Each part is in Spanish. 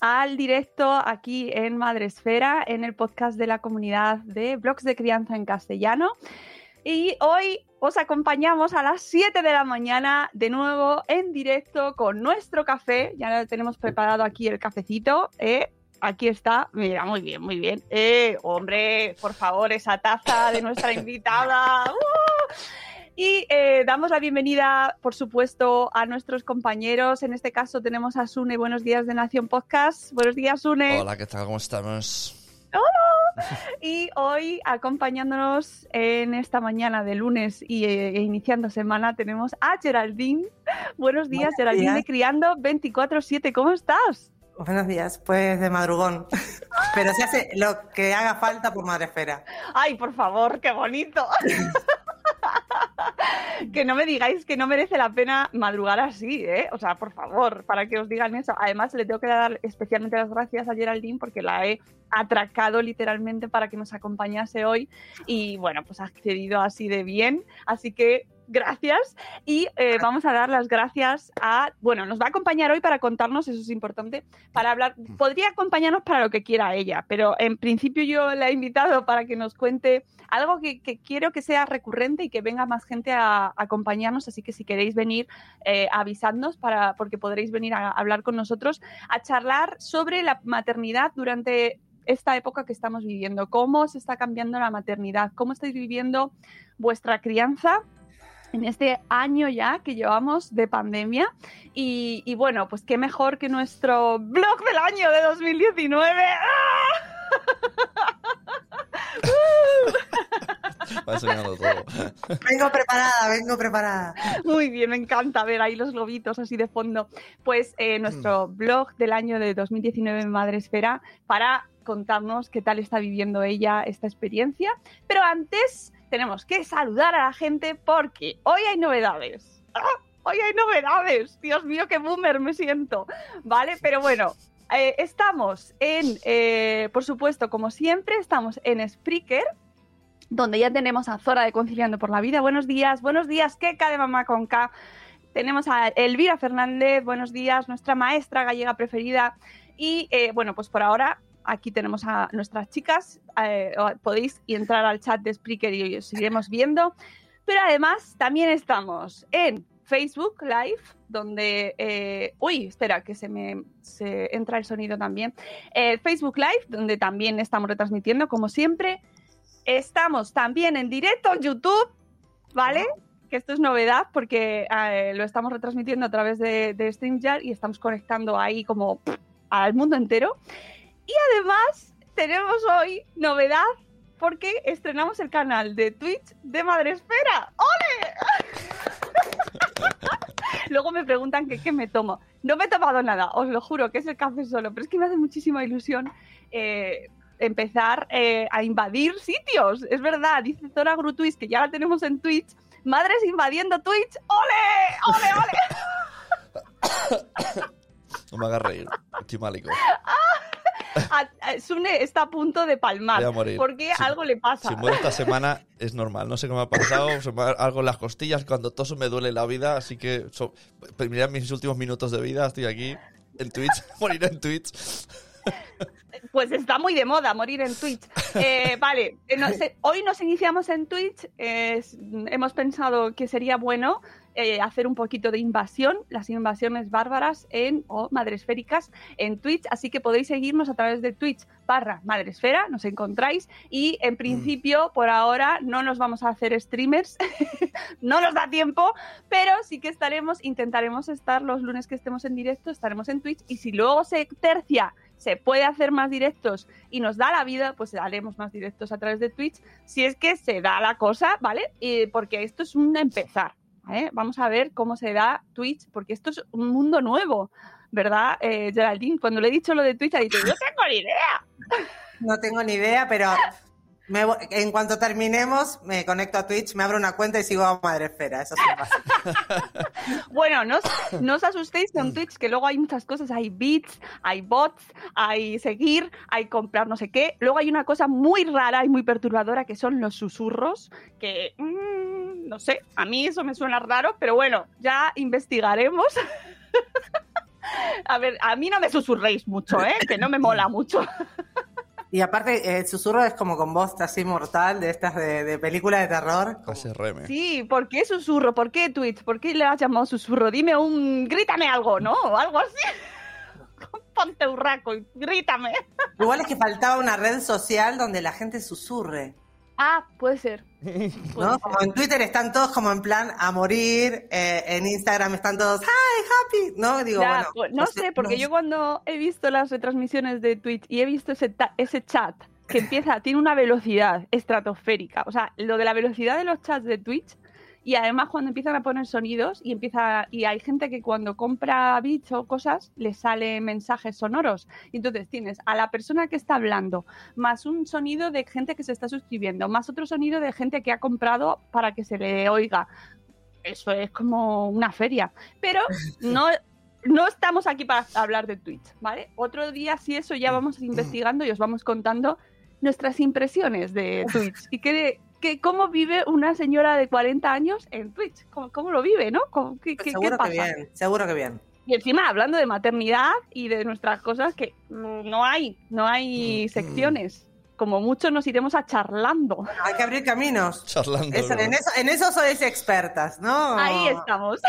al directo aquí en Madre Esfera, en el podcast de la comunidad de blogs de crianza en castellano. Y hoy os acompañamos a las 7 de la mañana de nuevo en directo con nuestro café. Ya tenemos preparado aquí el cafecito. ¿eh? Aquí está, mira, muy bien, muy bien. Eh, hombre, por favor, esa taza de nuestra invitada. ¡Uh! Y eh, damos la bienvenida, por supuesto, a nuestros compañeros. En este caso tenemos a Sune. Buenos días de Nación Podcast. Buenos días, Sune. Hola, ¿qué tal? ¿Cómo estamos? Y hoy, acompañándonos en esta mañana de lunes y eh, iniciando semana, tenemos a Geraldine. Buenos días, Buenos Geraldine días. de Criando 24-7. ¿Cómo estás? Buenos días, pues de madrugón. Pero se hace lo que haga falta por Madresfera. Ay, por favor, qué bonito. que no me digáis que no merece la pena madrugar así, ¿eh? O sea, por favor, para que os digan eso. Además, le tengo que dar especialmente las gracias a Geraldine porque la he atracado literalmente para que nos acompañase hoy y bueno, pues ha accedido así de bien. Así que gracias. Y eh, vamos a dar las gracias a, bueno, nos va a acompañar hoy para contarnos, eso es importante, para hablar, podría acompañarnos para lo que quiera ella, pero en principio yo la he invitado para que nos cuente algo que, que quiero que sea recurrente y que venga más gente a, a acompañarnos, así que si queréis venir, eh, avisadnos para, porque podréis venir a hablar con nosotros, a charlar sobre la maternidad durante esta época que estamos viviendo, cómo se está cambiando la maternidad, cómo estáis viviendo vuestra crianza en este año ya que llevamos de pandemia. Y, y bueno, pues qué mejor que nuestro blog del año de 2019. Va soñando todo. Vengo preparada, vengo preparada. Muy bien, me encanta ver ahí los globitos así de fondo. Pues eh, nuestro blog del año de 2019 en Madresfera para contarnos qué tal está viviendo ella esta experiencia. Pero antes tenemos que saludar a la gente porque hoy hay novedades. ¡Ah! Hoy hay novedades. Dios mío, qué boomer me siento. ¿Vale? Pero bueno, eh, estamos en, eh, por supuesto, como siempre, estamos en Spreaker, donde ya tenemos a Zora de Conciliando por la Vida. Buenos días, buenos días, Keka de Mamá con. Tenemos a Elvira Fernández, buenos días, nuestra maestra gallega preferida. Y eh, bueno, pues por ahora aquí tenemos a nuestras chicas. eh, podéis entrar al chat de Spreaker y os iremos viendo. Pero además también estamos en Facebook Live, donde... eh, uy, espera, que se me se entra el sonido también. Eh, Facebook Live, donde también estamos retransmitiendo, como siempre. Estamos también en directo en YouTube, ¿vale? Que esto es novedad porque eh, lo estamos retransmitiendo a través de, de StreamYard y estamos conectando ahí como pff, al mundo entero. Y además tenemos hoy novedad porque estrenamos el canal de Twitch de Madresfera. ¡Ole! Luego me preguntan que qué me tomo. No me he tomado nada, os lo juro, que es el café solo, pero es que me hace muchísima ilusión eh, empezar eh, a invadir sitios. Es verdad, dice Zora Grutuis, que ya la tenemos en Twitch. Madres invadiendo Twitch. ¡Ole! ¡Ole, ole! No me hagas reír. Estoy malico. A- a- Sune está a punto de palmar. Voy a morir. Porque algo le pasa. Si muero esta semana es normal. No sé qué me ha pasado. Se me ha- algo en las costillas. Cuando toso me duele la vida. Así que so, mirad mis últimos minutos de vida. Estoy aquí en Twitch. Moriré en Twitch. Pues está muy de moda morir en Twitch. Eh, vale, eh, hoy nos iniciamos en Twitch. eh, hemos pensado que sería bueno eh, hacer un poquito de invasión, las invasiones bárbaras en o madresféricas en Twitch. Así que podéis seguirnos a través de Twitch barra madresfera, nos encontráis. Y en principio, por ahora, no nos vamos a hacer streamers, no nos da tiempo, pero sí que estaremos, intentaremos estar los lunes que estemos en directo, estaremos en Twitch. Y si luego se tercia se puede hacer más directos y nos da la vida, pues haremos más directos a través de Twitch, si es que se da la cosa, ¿vale? Y porque esto es un empezar, ¿eh? Vamos a ver cómo se da Twitch, porque esto es un mundo nuevo, ¿verdad, eh, Geraldine? Cuando le he dicho lo de Twitch, ha dicho, no tengo ni idea. No tengo ni idea, pero me en cuanto terminemos, me conecto a Twitch, me abro una cuenta y sigo a Madresfera. Eso es. Bueno, no, os- no os asustéis con Twitch, que luego hay muchas cosas. Hay bits, hay bots, hay seguir, hay comprar no sé qué. Luego hay una cosa muy rara y muy perturbadora que son los susurros, que mm, no sé, a mí eso me suena raro, pero bueno, ya investigaremos. A ver, a mí no me susurréis mucho, ¿eh? Que no me mola mucho. Y aparte, eh, el susurro es como con voz así mortal de estas de, de película de terror. como- ASRM. Sí, ¿por qué susurro? ¿Por qué Twitch? ¿Por qué le has llamado susurro? Dime un... Grítame algo, ¿no? O algo así. Ponte urraco y grítame. Igual es que faltaba una red social donde la gente susurre. Ah, puede ser. ¿no? Como en Twitter están todos como en plan a morir, eh, en Instagram están todos, ¡Hi, happy! ¿No? Digo, Ya, bueno. pues, no sé, porque yo cuando he visto las retransmisiones de Twitch y he visto ese, ta- ese chat que empieza, tiene una velocidad estratosférica. O sea, lo de la velocidad de los chats de Twitch y además cuando empiezan a poner sonidos y empieza y hay gente que cuando compra bits o cosas le salen mensajes sonoros. Y entonces tienes a la persona que está hablando, más un sonido de gente que se está suscribiendo, más otro sonido de gente que ha comprado para que se le oiga. Eso es como una feria. Pero no, no estamos aquí para hablar de Twitch, ¿vale? Otro día, si eso, ya vamos investigando y os vamos contando nuestras impresiones de Twitch y qué, qué- cómo vive una señora de 40 años en Twitch. ¿Cómo, cómo lo vive, no? ¿Cómo- qué, Pues qué- qué seguro que pasa? bien, seguro que bien. Y encima hablando de maternidad y de nuestras cosas que no hay, no hay secciones. Como mucho nos iremos a charlando. Hay que abrir caminos. Charlando. Eso- en, eso, en eso sois expertas, ¿no? Ahí estamos.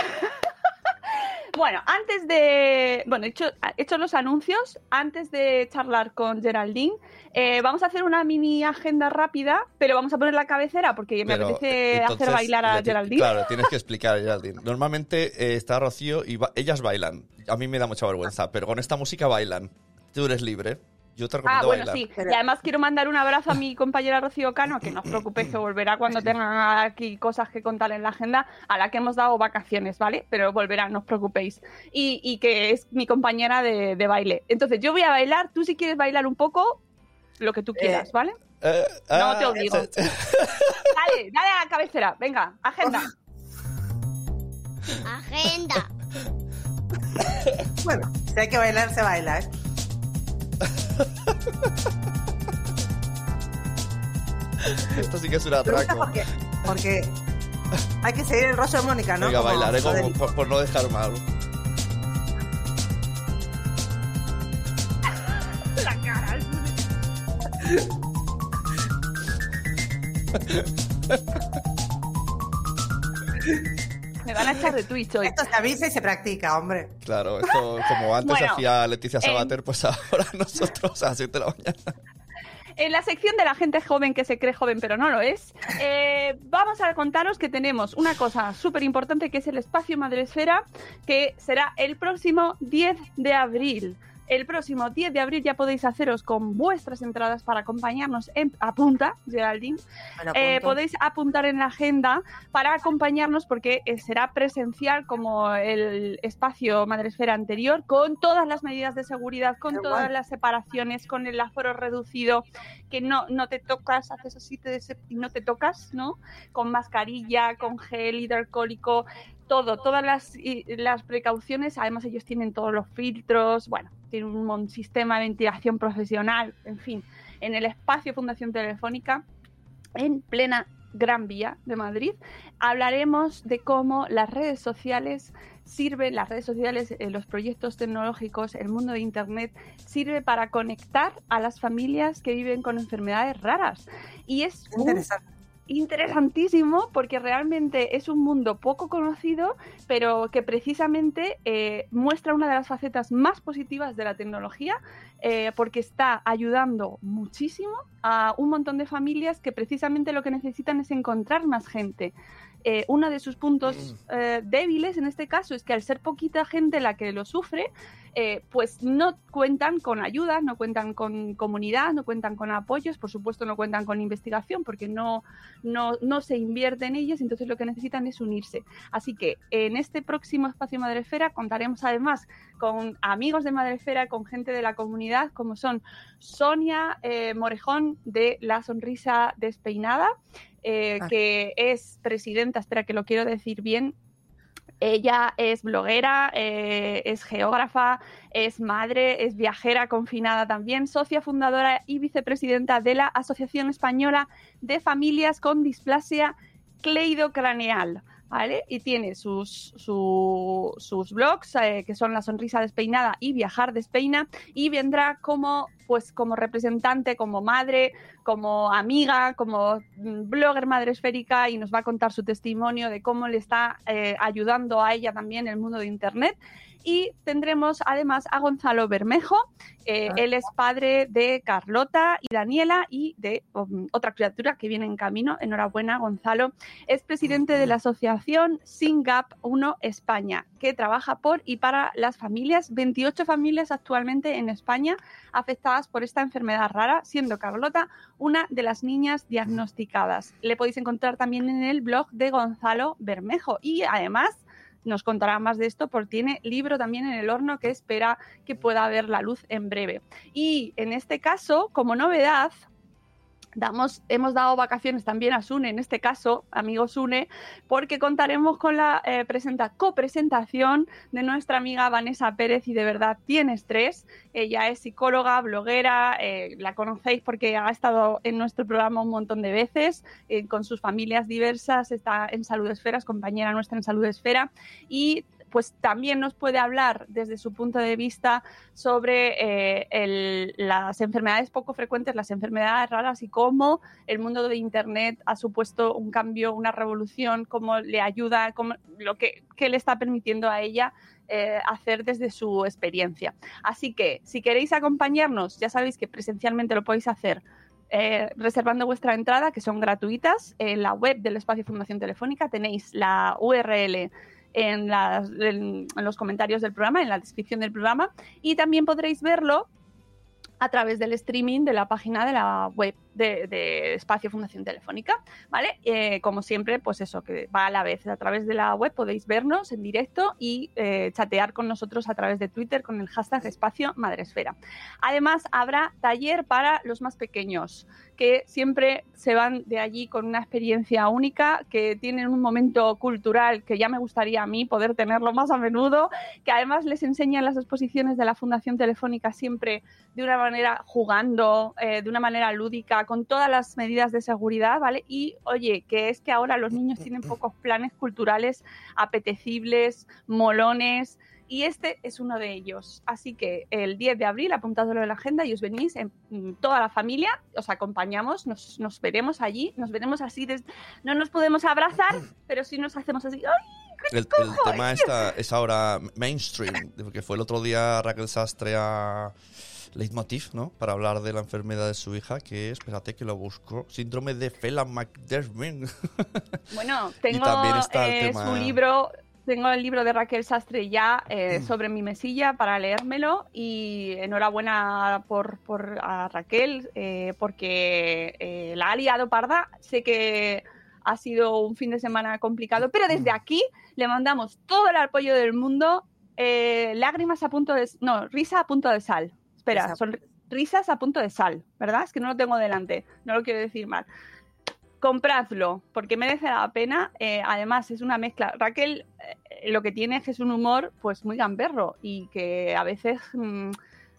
Bueno, antes de. Bueno, he hecho, he hecho los anuncios. Antes de charlar con Geraldine, eh, vamos a hacer una mini agenda rápida, pero vamos a poner la cabecera porque me Pero, apetece entonces, hacer bailar a Geraldine. Claro, tienes que explicar a Geraldine. Normalmente eh, está Rocío y ba- ellas bailan. A mí me da mucha vergüenza, pero con esta música bailan. Tú eres libre. Yo te Ah, recomiendo bueno, bailar. sí. Y además quiero mandar un abrazo a mi compañera Rocío Cano, que no os preocupéis que volverá cuando tenga aquí cosas que contar en la agenda, a la que hemos dado vacaciones, ¿vale? Pero volverá, no os preocupéis. Y, y que es mi compañera de, de baile. Entonces yo voy a bailar, tú si quieres bailar un poco, lo que tú quieras, ¿vale? Eh, No ah, te obligo. se- Dale, dale a la cabecera, venga, agenda. Agenda. Bueno, si hay que bailar, se baila, ¿eh? Esto sí que es un atraco. porque, porque hay que seguir el rollo de Mónica, ¿no? Venga, Como bailaré como, Federico. por, por no dejar mal. La cara. Me van a echar de Twitch hoy. Esto se avisa y se practica, hombre. Claro, esto como antes Bueno, hacía Leticia Sabater, pues ahora nosotros a las 7 de la mañana. En la sección de la gente joven que se cree joven pero no lo es, eh, vamos a contaros que tenemos una cosa súper importante que es el espacio Madresfera, que será el próximo 10 de abril. El próximo 10 de abril ya podéis haceros con vuestras entradas para acompañarnos en Apunta, Geraldine. Eh, podéis apuntar en la agenda para acompañarnos porque eh, será presencial como el espacio Madresfera anterior, con todas las medidas de seguridad, con Qué todas guay. las separaciones, con el aforo reducido, que no, no te tocas, haces así te des- y no te tocas, ¿no? Con mascarilla, con gel hidroalcohólico. Todo, todas las, y- las precauciones, además ellos tienen todos los filtros, bueno, tienen un, sistema de ventilación profesional, en fin, en el espacio Fundación Telefónica, en plena Gran Vía de Madrid, hablaremos de cómo las redes sociales sirven, las redes sociales, eh, los proyectos tecnológicos, el mundo de Internet, sirve para conectar a las familias que viven con enfermedades raras. Y es un Interesante. Interesantísimo porque realmente es un mundo poco conocido, pero que precisamente eh, muestra una de las facetas más positivas de la tecnología, eh, porque está ayudando muchísimo a un montón de familias que precisamente lo que necesitan es encontrar más gente. Eh, uno de sus puntos eh, débiles en este caso es que al ser poquita gente la que lo sufre, eh, pues no cuentan con ayuda, no cuentan con comunidad, no cuentan con apoyos, por supuesto no cuentan con investigación porque no, no, no se invierte en ellos, entonces lo que necesitan es unirse. Así que en este próximo espacio Madrefera contaremos además con amigos de Madrefera, con gente de la comunidad, como son Sonia eh, Morejón de La Sonrisa Despeinada, eh, Ah. que es presidenta, espera que lo quiero decir bien, ella es bloguera, eh, es geógrafa, es madre, es viajera confinada también, socia fundadora y vicepresidenta de la Asociación Española de Familias con Displasia Cleidocraneal. ¿Vale? Y tiene sus, su- sus blogs, eh, que son La Sonrisa Despeinada y Viajar Despeina, y vendrá como, pues, como representante, como madre, como amiga, como mm, blogger madre esférica, y nos va a contar su testimonio de cómo le está eh, ayudando a ella también el mundo de Internet. Y tendremos además a Gonzalo Bermejo, eh, Ah. él es padre de Carlota y Daniela y de um, otra criatura que viene en camino. Enhorabuena, Gonzalo. Es presidente de la asociación SINGAP 1 España, que trabaja por y para las familias, 28 familias actualmente en España afectadas por esta enfermedad rara, siendo Carlota una de las niñas diagnosticadas. Le podéis encontrar también en el blog de Gonzalo Bermejo y además nos contará más de esto porque tiene libro también en el horno que espera que pueda ver la luz en breve. Y en este caso, como novedad, damos, hemos dado vacaciones también a Sune, en este caso, amigo Sune, porque contaremos con la eh, presenta, copresentación de nuestra amiga Vanessa Pérez y de verdad tiene estrés. Ella es psicóloga, bloguera, eh, la conocéis porque ha estado en nuestro programa un montón de veces, eh, con sus familias diversas, está en Salud Esfera, es compañera nuestra en Salud Esfera y pues también nos puede hablar desde su punto de vista sobre eh, las enfermedades poco frecuentes, las enfermedades raras y cómo el mundo de Internet ha supuesto un cambio, una revolución, cómo le ayuda, cómo, lo que, que le está permitiendo a ella eh, hacer desde su experiencia. Así que si queréis acompañarnos, ya sabéis que presencialmente lo podéis hacer eh, reservando vuestra entrada, que son gratuitas. En la web del Espacio Fundación Telefónica tenéis la URL en, los comentarios del programa, en la descripción del programa, y también podréis verlo a través del streaming de la página de la web de, de Espacio Fundación Telefónica, ¿vale? Eh, como siempre, pues eso, que va a la vez. A través de la web podéis vernos en directo y eh, chatear con nosotros a través de Twitter con el hashtag Espacio Madresfera. Además, habrá taller para los más pequeños, que siempre se van de allí con una experiencia única, que tienen un momento cultural que ya me gustaría a mí poder tenerlo más a menudo, que además les enseñan las exposiciones de la Fundación Telefónica siempre de una manera jugando, eh, de una manera lúdica, con todas las medidas de seguridad, ¿vale? Y oye, que es que ahora los niños tienen pocos planes culturales apetecibles, molones, y este es uno de ellos. Así que el 10 de abril, apuntadlo en la agenda y os venís en mm, toda la familia, os acompañamos, nos, nos veremos allí, nos veremos así, des- no nos podemos abrazar, pero sí nos hacemos así, ¡ay! El, el tema está, es ahora mainstream, porque fue el otro día Raquel Sastre a Leitmotiv, ¿no? Para hablar de la enfermedad de su hija, que es, espérate que lo busco, síndrome de Phelan-McDermott. Bueno, tengo también está el eh, tema- su libro, tengo el libro de Raquel Sastre ya eh, sobre mi mesilla para leérmelo y enhorabuena por, por a Raquel eh, porque eh, la ha liado parda. Sé que ha sido un fin de semana complicado, pero desde aquí le mandamos todo el apoyo del mundo. lágrimas a punto de... No, risa a punto de sal. Espera, son risas a punto de sal, ¿verdad? Es que no lo tengo delante, no lo quiero decir mal compradlo, porque merece la pena. Eh, además, es una mezcla. Raquel lo que tiene es que es un humor pues muy gamberro y que a veces mm,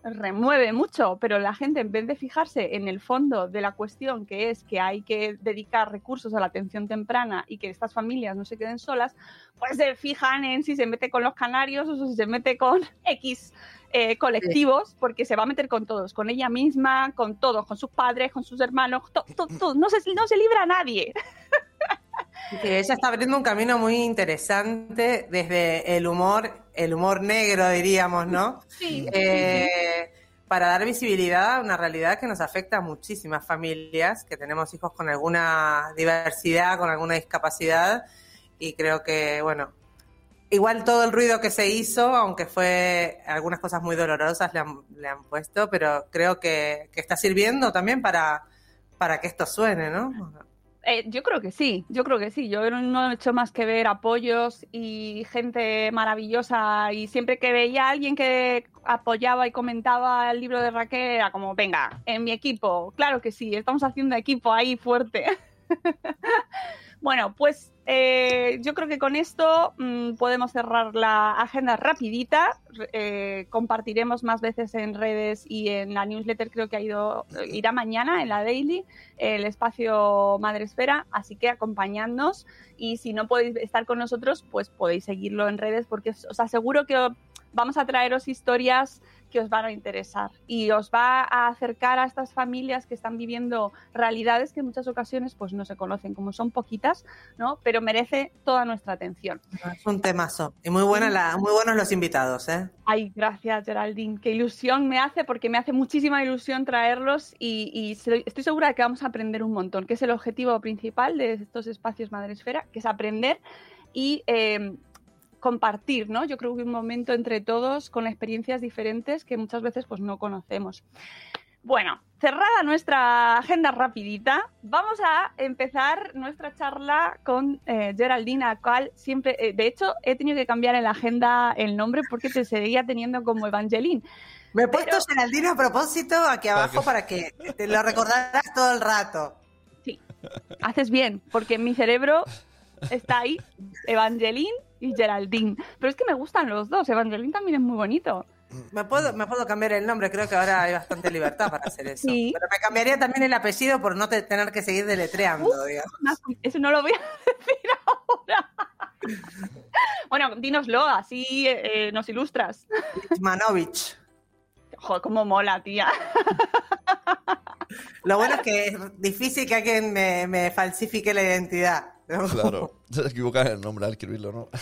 remueve mucho, pero la gente en vez de fijarse en el fondo de la cuestión, que es que hay que dedicar recursos a la atención temprana y que estas familias no se queden solas, pues se fijan en si se mete con los canarios o si se mete con X eh, colectivos, porque se va a meter con todos, con ella misma, con todos, con sus padres, con sus hermanos, to- to- to- no, se, no se libra a nadie. Ella está abriendo un camino muy interesante desde el humor, el humor negro, diríamos, ¿no? Sí, Eh, para dar visibilidad a una realidad que nos afecta a muchísimas familias, que tenemos hijos con alguna diversidad, con alguna discapacidad, y creo que, bueno, igual todo el ruido que se hizo, aunque fue algunas cosas muy dolorosas le han, le han puesto, pero creo que, que está sirviendo también para, para que esto suene, ¿no? Eh, yo creo que sí, yo creo que sí. Yo no he hecho más que ver apoyos y gente maravillosa y siempre que veía a alguien que apoyaba y comentaba el libro de Raquel era como, venga, en mi equipo, claro que sí, estamos haciendo equipo ahí fuerte. bueno, pues eh, yo creo que con esto mm, podemos cerrar la agenda rapidita. Eh, compartiremos más veces en redes y en la newsletter creo que ha ido, irá mañana en la daily el espacio Madresfera, así que acompañadnos y si no podéis estar con nosotros, pues podéis seguirlo en redes porque os aseguro que vamos a traeros historias que os van a interesar y os va a acercar a estas familias que están viviendo realidades que en muchas ocasiones pues no se conocen, como son poquitas, ¿no? Pero merece toda nuestra atención. Es un temazo. Y muy, buena la, muy buenos los invitados, ¿eh? Ay, gracias Geraldine, qué ilusión me hace porque me hace muchísima ilusión traerlos y, y estoy segura de que vamos a aprender un montón, que es el objetivo principal de estos espacios Madresfera, que es aprender y eh, compartir, ¿no? Yo creo que un momento entre todos con experiencias diferentes que muchas veces pues no conocemos. Bueno, cerrada nuestra agenda rapidita, vamos a empezar nuestra charla con eh, Geraldine, a la cual siempre, eh, de hecho, he tenido que cambiar en la agenda el nombre porque te seguía teniendo como Evangeline. Me he puesto Pero- Geraldine a propósito aquí Para abajo que- para que te lo recordaras todo el rato. Sí, haces bien, porque en mi cerebro está ahí Evangeline y Geraldine. Pero es que me gustan los dos, Evangeline también es muy bonito. Me puedo, me puedo cambiar el nombre, creo que ahora hay bastante libertad para hacer eso. Sí. Pero me cambiaría también el apellido por no te- tener que seguir deletreando, digamos. Eso no lo voy a decir ahora. Bueno, dínoslo, así eh, nos ilustras. Manovich. Joder, cómo mola, tía. Lo bueno es que es difícil que alguien me, me falsifique la identidad. Claro, te equivocas en el nombre al escribirlo, ¿no?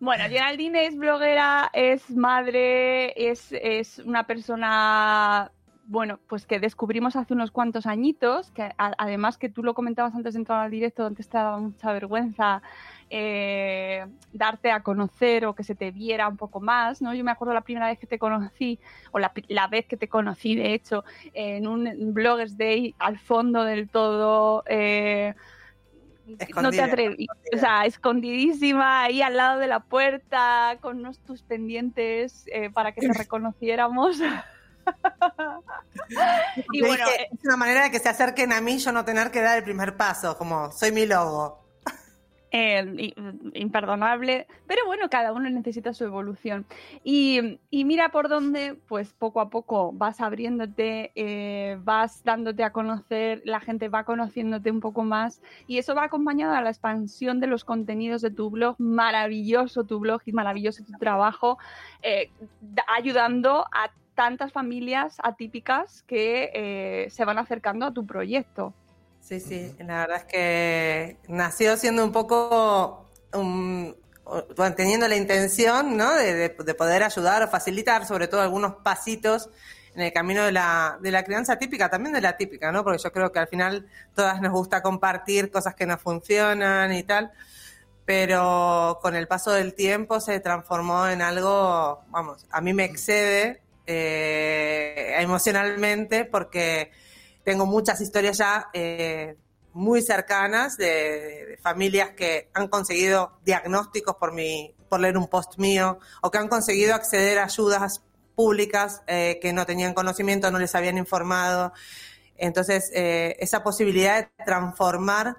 Bueno, Geraldine es bloguera, es madre, es, es una persona, bueno, pues que descubrimos hace unos cuantos añitos, que a- además que tú lo comentabas antes de entrar al directo, antes te daba mucha vergüenza eh, darte a conocer o que se te viera un poco más, ¿no? Yo me acuerdo la primera vez que te conocí, o la, la vez que te conocí, de hecho, en un Bloggers Day al fondo del todo. eh, no te Escondida, atreví, o sea, escondidísima ahí al lado de la puerta, con unos tus pendientes eh, para que te reconociéramos. y bueno, es una manera de que se acerquen a mí yo no tener que dar el primer paso, como soy mi logo. Imperdonable, pero bueno, cada uno necesita su evolución. Y, mira por dónde, pues poco a poco vas abriéndote, eh, vas dándote a conocer, la gente va conociéndote un poco más y eso va acompañado a la expansión de los contenidos de tu blog, maravilloso tu blog y maravilloso tu trabajo, eh, da- ayudando a tantas familias atípicas que eh, se van acercando a tu proyecto. Sí, sí, la verdad es que nació siendo un poco, um, bueno, teniendo la intención, ¿no? De, de- de poder ayudar o facilitar, sobre todo, algunos pasitos en el camino de la, de la crianza típica, también de la típica, ¿no? Porque yo creo que al final todas nos gusta compartir cosas que no funcionan y tal, pero con el paso del tiempo se transformó en algo, vamos, a mí me excede eh, emocionalmente porque tengo muchas historias ya eh, muy cercanas de, familias que han conseguido diagnósticos por, mi, por leer un post mío o que han conseguido acceder a ayudas públicas eh, que no tenían conocimiento, no les habían informado. Entonces, eh, esa posibilidad de transformar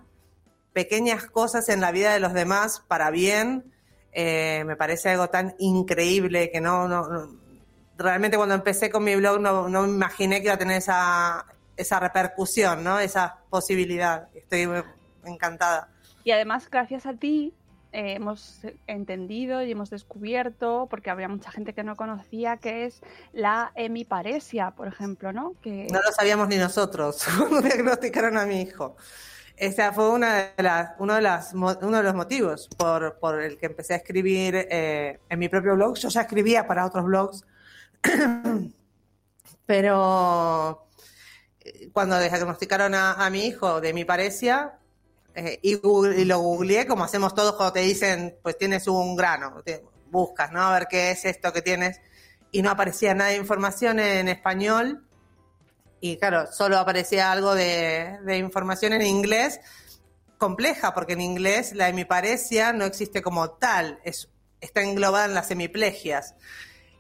pequeñas cosas en la vida de los demás para bien, me parece algo tan increíble que no, no, no- realmente cuando empecé con mi blog no, no me imaginé que iba a tener esa, esa repercusión, ¿no? Esa posibilidad. Estoy encantada. Y además, gracias a ti, eh, hemos entendido y hemos descubierto, porque había mucha gente que no conocía, que es la hemiparesia, por ejemplo, ¿no? Que No lo sabíamos ni nosotros cuando diagnosticaron a mi hijo. Esa fue una de las, uno, de las, uno de los motivos por, por el que empecé a escribir eh, en mi propio blog. Yo ya escribía para otros blogs, pero cuando diagnosticaron a, mi hijo de mi parecia eh, y, y lo googleé como hacemos todos cuando te dicen, pues tienes un grano, buscas, ¿no? A ver qué es esto que tienes y no aparecía nada de información en español y claro, solo aparecía algo de, de información en inglés compleja, porque en inglés la hemiparesia no existe como tal, es, está englobada en las hemiplegias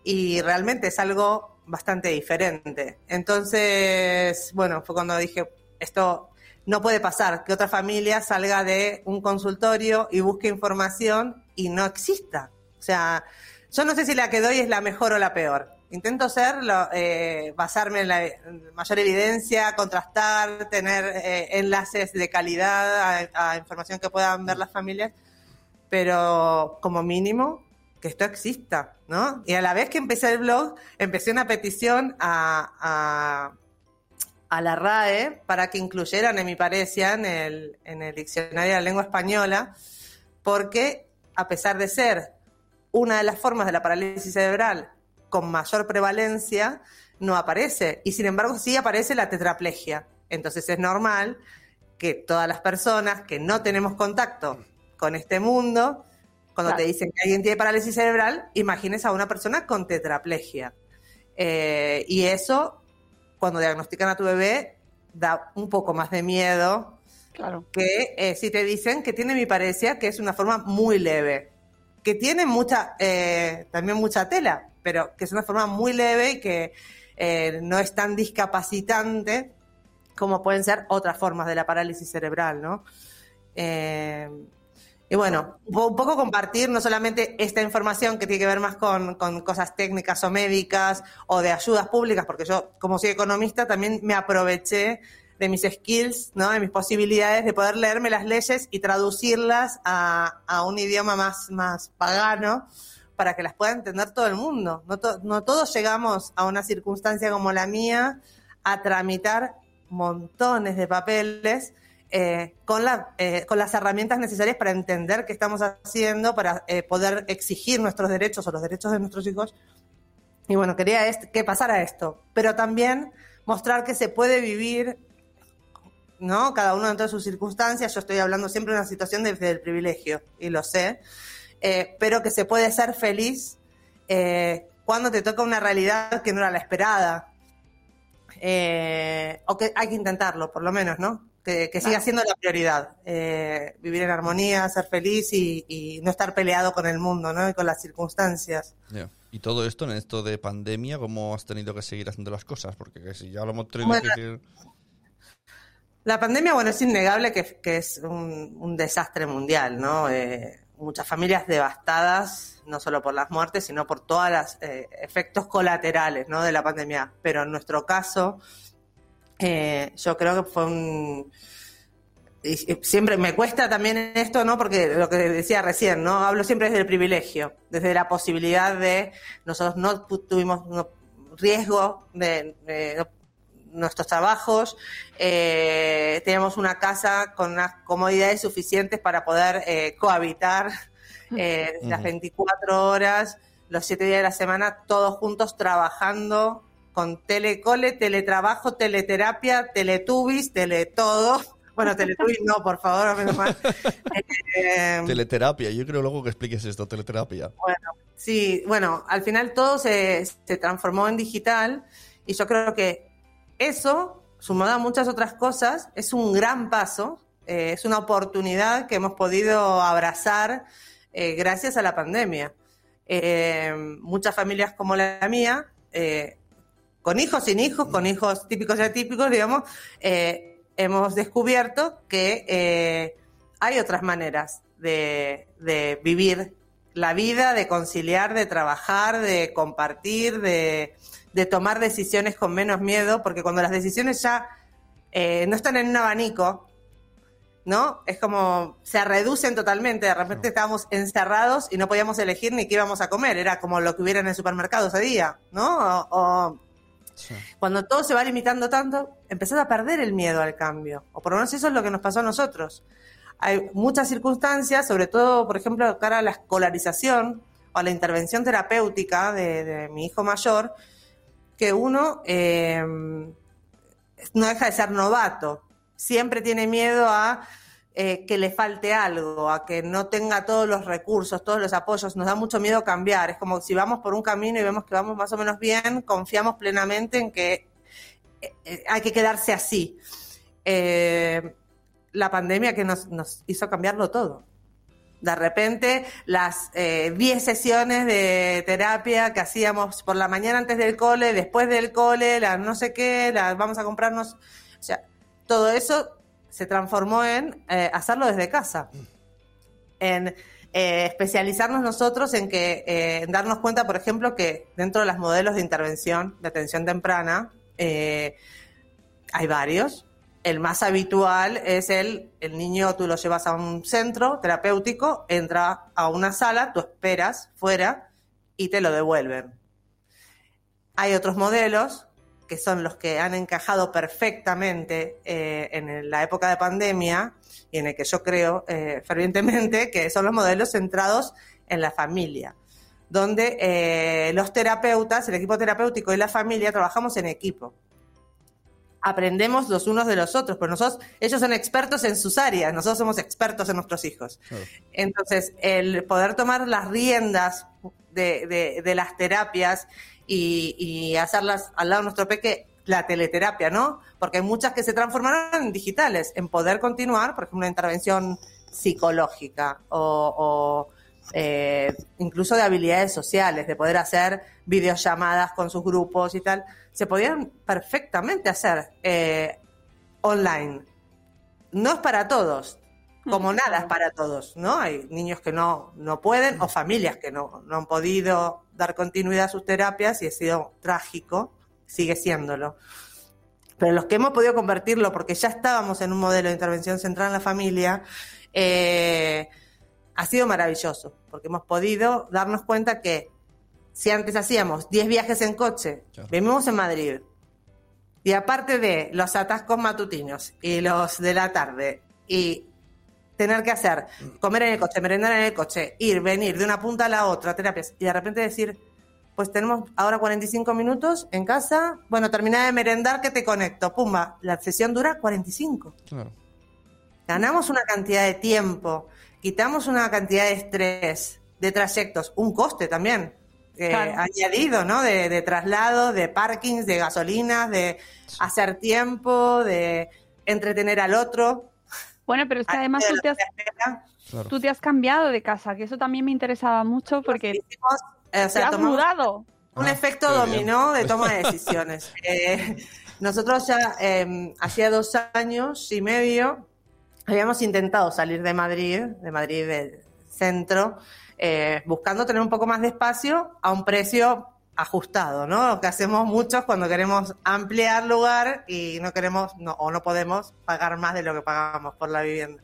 y realmente es algo bastante diferente. Entonces, bueno, fue cuando dije, esto no puede pasar, que otra familia salga de un consultorio y busque información y no exista. O sea, yo no sé si la que doy es la mejor o la peor. Intento ser, lo- eh, basarme en la mayor evidencia, contrastar, tener eh, enlaces de calidad a, a información que puedan ver las familias, pero como mínimo que esto exista, ¿no? Y a la vez que empecé el blog, empecé una petición a, a, la RAE para que incluyeran hemiparesia en el, en el diccionario de la lengua española, porque a pesar de ser una de las formas de la parálisis cerebral con mayor prevalencia, no aparece. Y sin embargo, sí aparece la tetraplegia. Entonces es normal que todas las personas que no tenemos contacto con este mundo, cuando Claro. te dicen que alguien tiene parálisis cerebral, imagines a una persona con tetraplegia. Eh, y eso, cuando diagnostican a tu bebé, da un poco más de miedo claro. que eh, si te dicen que tiene mi parecia, que es una forma muy leve, que tiene mucha, eh, también mucha tela, pero que es una forma muy leve y que eh, no es tan discapacitante como pueden ser otras formas de la parálisis cerebral, ¿no? Y bueno, un poco compartir no solamente esta información que tiene que ver más con, con cosas técnicas o médicas o de ayudas públicas, porque yo, como soy economista, también me aproveché de mis skills, ¿no? de mis posibilidades de poder leerme las leyes y traducirlas a, a un idioma más, más pagano para que las pueda entender todo el mundo. No, to- no todos llegamos a una circunstancia como la mía a tramitar montones de papeles eh, con, la, eh, con las herramientas necesarias para entender qué estamos haciendo, para eh, poder exigir nuestros derechos o los derechos de nuestros hijos. Y bueno, quería que pasara esto, pero también mostrar que se puede vivir, ¿no? Cada uno dentro de sus circunstancias. Yo estoy hablando siempre de una situación desde el privilegio, y lo sé, eh, pero que se puede ser feliz eh, cuando te toca una realidad que no era la esperada. Eh, o que hay que intentarlo, por lo menos, ¿no? Que, que siga siendo la prioridad. eh, vivir en armonía, ser feliz y, y no estar peleado con el mundo, ¿no? Y con las circunstancias. Y todo esto en esto de pandemia, ¿cómo has tenido que seguir haciendo las cosas? Porque que si ya lo hemos tenido Bueno, que decir... La pandemia, bueno, es innegable que, que es un, un desastre mundial, ¿no? Eh, muchas familias devastadas, no solo por las muertes, sino por todos los efectos colaterales, ¿no? De la pandemia. Pero en nuestro caso, eh, yo creo que fue un... y- siempre me cuesta también esto, ¿no? Porque lo que decía recién, ¿no? Hablo siempre desde el privilegio, desde la posibilidad de nosotros no tuvimos no- riesgo de, de no- nuestros trabajos, eh, teníamos una casa con unas comodidades suficientes para poder eh, cohabitar eh, las Ujú. 24 horas, los 7 días de la semana, todos juntos trabajando con telecole, teletrabajo, teleterapia, teletubis, teletodo. Bueno, teletubis no, por favor, menos mal. Eh, Teleterapia, yo creo luego que expliques esto, teleterapia. bueno, sí, bueno, al final todo se, se transformó en digital y yo creo que eso, sumado a muchas otras cosas, es un gran paso, eh, es una oportunidad que hemos podido abrazar eh, gracias a la pandemia. Muchas familias como la mía eh, con hijos, sin hijos, con hijos típicos y atípicos, digamos, eh, hemos descubierto que eh, hay otras maneras de, de vivir la vida, de conciliar, de trabajar, de compartir, de, de tomar decisiones con menos miedo, porque cuando las decisiones ya eh, no están en un abanico, ¿no? Es como se reducen totalmente. De repente estábamos encerrados y no podíamos elegir ni qué íbamos a comer. Era como lo que hubiera en el supermercado ese día, ¿no? O, o Cuando todo se va limitando tanto, empezás a perder el miedo al cambio. O por lo menos eso es lo que nos pasó a nosotros. Hay muchas circunstancias, sobre todo, por ejemplo, cara a la escolarización o a la intervención terapéutica de, de mi hijo mayor, que uno eh, no deja de ser novato. Siempre tiene miedo a eh, que le falte algo, a que no tenga todos los recursos, todos los apoyos. Nos da mucho miedo cambiar. Es como si vamos por un camino y vemos que vamos más o menos bien, confiamos plenamente en que eh, eh, hay que quedarse así. La pandemia que nos, hizo cambiarlo todo. De repente, las eh, 10 sesiones de terapia que hacíamos por la mañana antes del cole, después del cole, la no sé qué, la vamos a comprarnos. O sea, todo eso se transformó en eh, hacerlo desde casa. En eh, especializarnos nosotros en que eh, en darnos cuenta, por ejemplo, que dentro de los modelos de intervención de atención temprana hay varios. El más habitual es el, el niño, tú lo llevas a un centro terapéutico, entra a una sala, tú esperas fuera y te lo devuelven. Hay otros modelos que son los que han encajado perfectamente eh, en la época de pandemia y en el que yo creo eh, fervientemente que son los modelos centrados en la familia, donde eh, los terapeutas, el equipo terapéutico y la familia trabajamos en equipo aprendemos los unos de los otros, pero nosotros, ellos son expertos en sus áreas, nosotros somos expertos en nuestros hijos. Claro. Entonces, el poder tomar las riendas de, de- de las terapias y, y hacerlas al lado de nuestro peque, la teleterapia, ¿no? Porque hay muchas que se transformaron en digitales, en poder continuar, por ejemplo, una intervención psicológica o, o, eh, incluso de habilidades sociales, de poder hacer videollamadas con sus grupos y tal, se podían perfectamente hacer eh, online. No es para todos, como Mm, nada para todos, ¿no? Hay niños que no, no pueden o familias que no, no han podido dar continuidad a sus terapias y ha sido trágico, sigue siéndolo. Pero los que hemos podido convertirlo, porque ya estábamos en un modelo de intervención central en la familia, eh, ha sido maravilloso, porque hemos podido darnos cuenta que si antes hacíamos 10 viajes en coche, Claro. vivimos en Madrid, y aparte de los atascos matutinos y los de la tarde, y tener que hacer, comer en el coche, merendar en el coche, ir, venir de una punta a la otra, terapias, y de repente decir, pues tenemos ahora 45 minutos en casa, bueno, termina de merendar que te conecto, pumba, la sesión dura 45 Claro. ganamos una cantidad de tiempo, quitamos una cantidad de estrés, de trayectos, un coste también eh, Claro. añadido, ¿no? De, de traslado, de parkings, de gasolinas, de hacer tiempo, de entretener al otro. Bueno, pero es que además tú te has, Claro. tú te has cambiado de casa, que eso también me interesaba mucho porque Hicimos, eh, o te has mudado. un Ah, efecto bien. dominó de toma de decisiones. Eh, nosotros ya eh, hacía dos años y medio habíamos intentado salir de Madrid, de Madrid del centro, eh, buscando tener un poco más de espacio a un precio ajustado, ¿no? Lo que hacemos muchos cuando queremos ampliar lugar y no queremos no, o no podemos pagar más de lo que pagamos por la vivienda.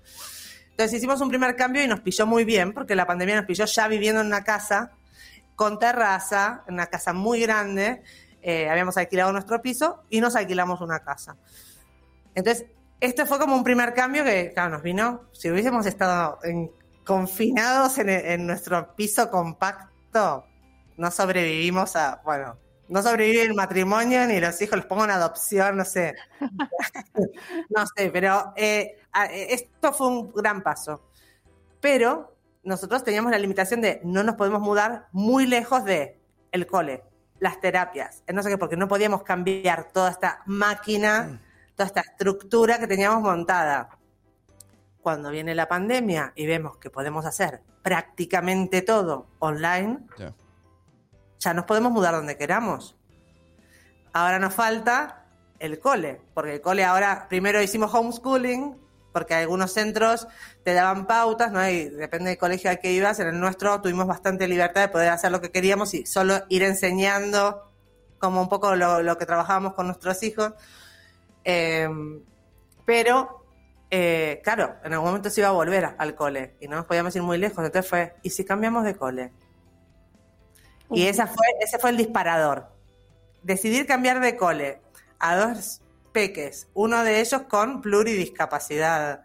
Entonces hicimos un primer cambio y nos pilló muy bien, porque la pandemia nos pilló ya viviendo en una casa con terraza, una casa muy grande. eh, habíamos alquilado nuestro piso y nos alquilamos una casa. Entonces, este fue como un primer cambio que, claro, nos vino. Si hubiésemos estado en- confinados en, en nuestro piso compacto, no sobrevivimos a, bueno, no sobrevive el matrimonio ni los hijos, los pongo en adopción, no sé. no sé, pero eh, esto fue un gran paso. Pero nosotros teníamos la limitación de no nos podemos mudar muy lejos de el cole, las terapias, no sé qué, porque no podíamos cambiar toda esta máquina, toda esta estructura que teníamos montada. Cuando viene la pandemia y vemos que podemos hacer prácticamente todo online. Ya nos podemos mudar donde queramos. ahora nos falta el cole, porque el cole ahora, primero hicimos homeschooling, porque algunos centros te daban pautas, ¿no? Y depende del colegio al que ibas, en el nuestro tuvimos bastante libertad de poder hacer lo que queríamos y solo ir enseñando como un poco lo, que trabajábamos con nuestros hijos. Eh, pero, eh, claro, en algún momento se iba a volver al cole y no nos podíamos ir muy lejos. Entonces fue, ¿y si cambiamos de cole? Y esa fue, ese fue el disparador. Decidir cambiar de cole a dos peques, uno de ellos con pluridiscapacidad.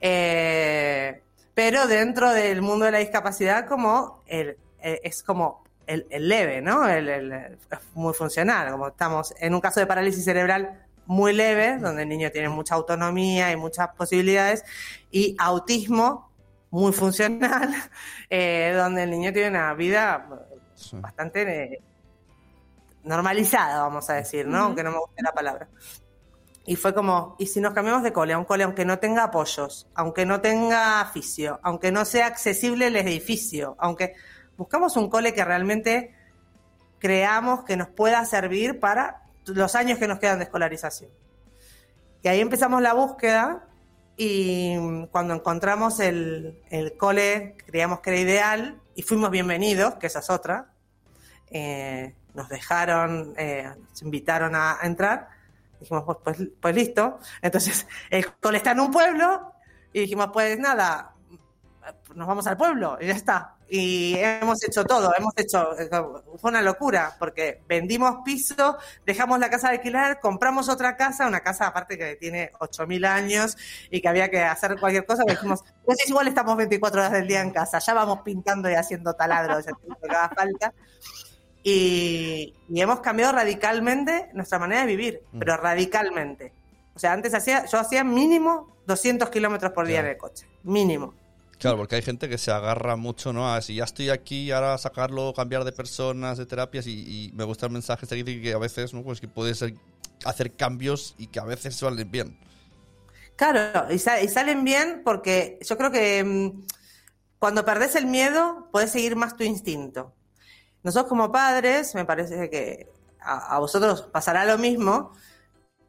Eh, pero dentro del mundo de la discapacidad como el, el- es como el, leve, ¿no? El, muy funcional, como estamos en un caso de parálisis cerebral muy leve, donde el niño tiene mucha autonomía y muchas posibilidades, y autismo muy funcional, eh, donde el niño tiene una vida Sí. bastante eh, normalizada, vamos a decir, ¿no? Ujú. Aunque no me guste la palabra. Y fue como, ¿y si nos cambiamos de cole a un cole aunque no tenga apoyos, aunque no tenga aficio, aunque no sea accesible el edificio, aunque buscamos un cole que realmente creamos que nos pueda servir para los años que nos quedan de escolarización? Y ahí empezamos la búsqueda y cuando encontramos el, el cole, creíamos que era ideal y fuimos bienvenidos, que esa es otra, eh, nos dejaron, eh, nos invitaron a, a entrar, dijimos, pues, pues, pues listo. Entonces, el cole está en un pueblo y dijimos, pues nada, nos vamos al pueblo y ya está. Y hemos hecho todo, hemos hecho, fue una locura, porque vendimos piso, dejamos la casa de alquilar, compramos otra casa, una casa aparte que tiene 8.000 años y que había que hacer cualquier cosa, y dijimos, pues es igual estamos 24 horas del día en casa, ya vamos pintando y haciendo taladros, lo que haga falta. Y, y hemos cambiado radicalmente nuestra manera de vivir, Mm. pero radicalmente. O sea, antes hacía, yo hacía mínimo 200 kilómetros por día Claro. en el coche, mínimo. Claro, porque hay gente que se agarra mucho, ¿no? A si ya estoy aquí, ahora sacarlo, cambiar de personas, de terapias, y, y me gusta el mensaje este que a veces, ¿no? Pues que puedes hacer cambios y que a veces salen bien. Claro, y, sa- y salen bien porque yo creo que mm, cuando perdés el miedo, puedes seguir más tu instinto. Nosotros como padres, me parece que a, a vosotros pasará lo mismo,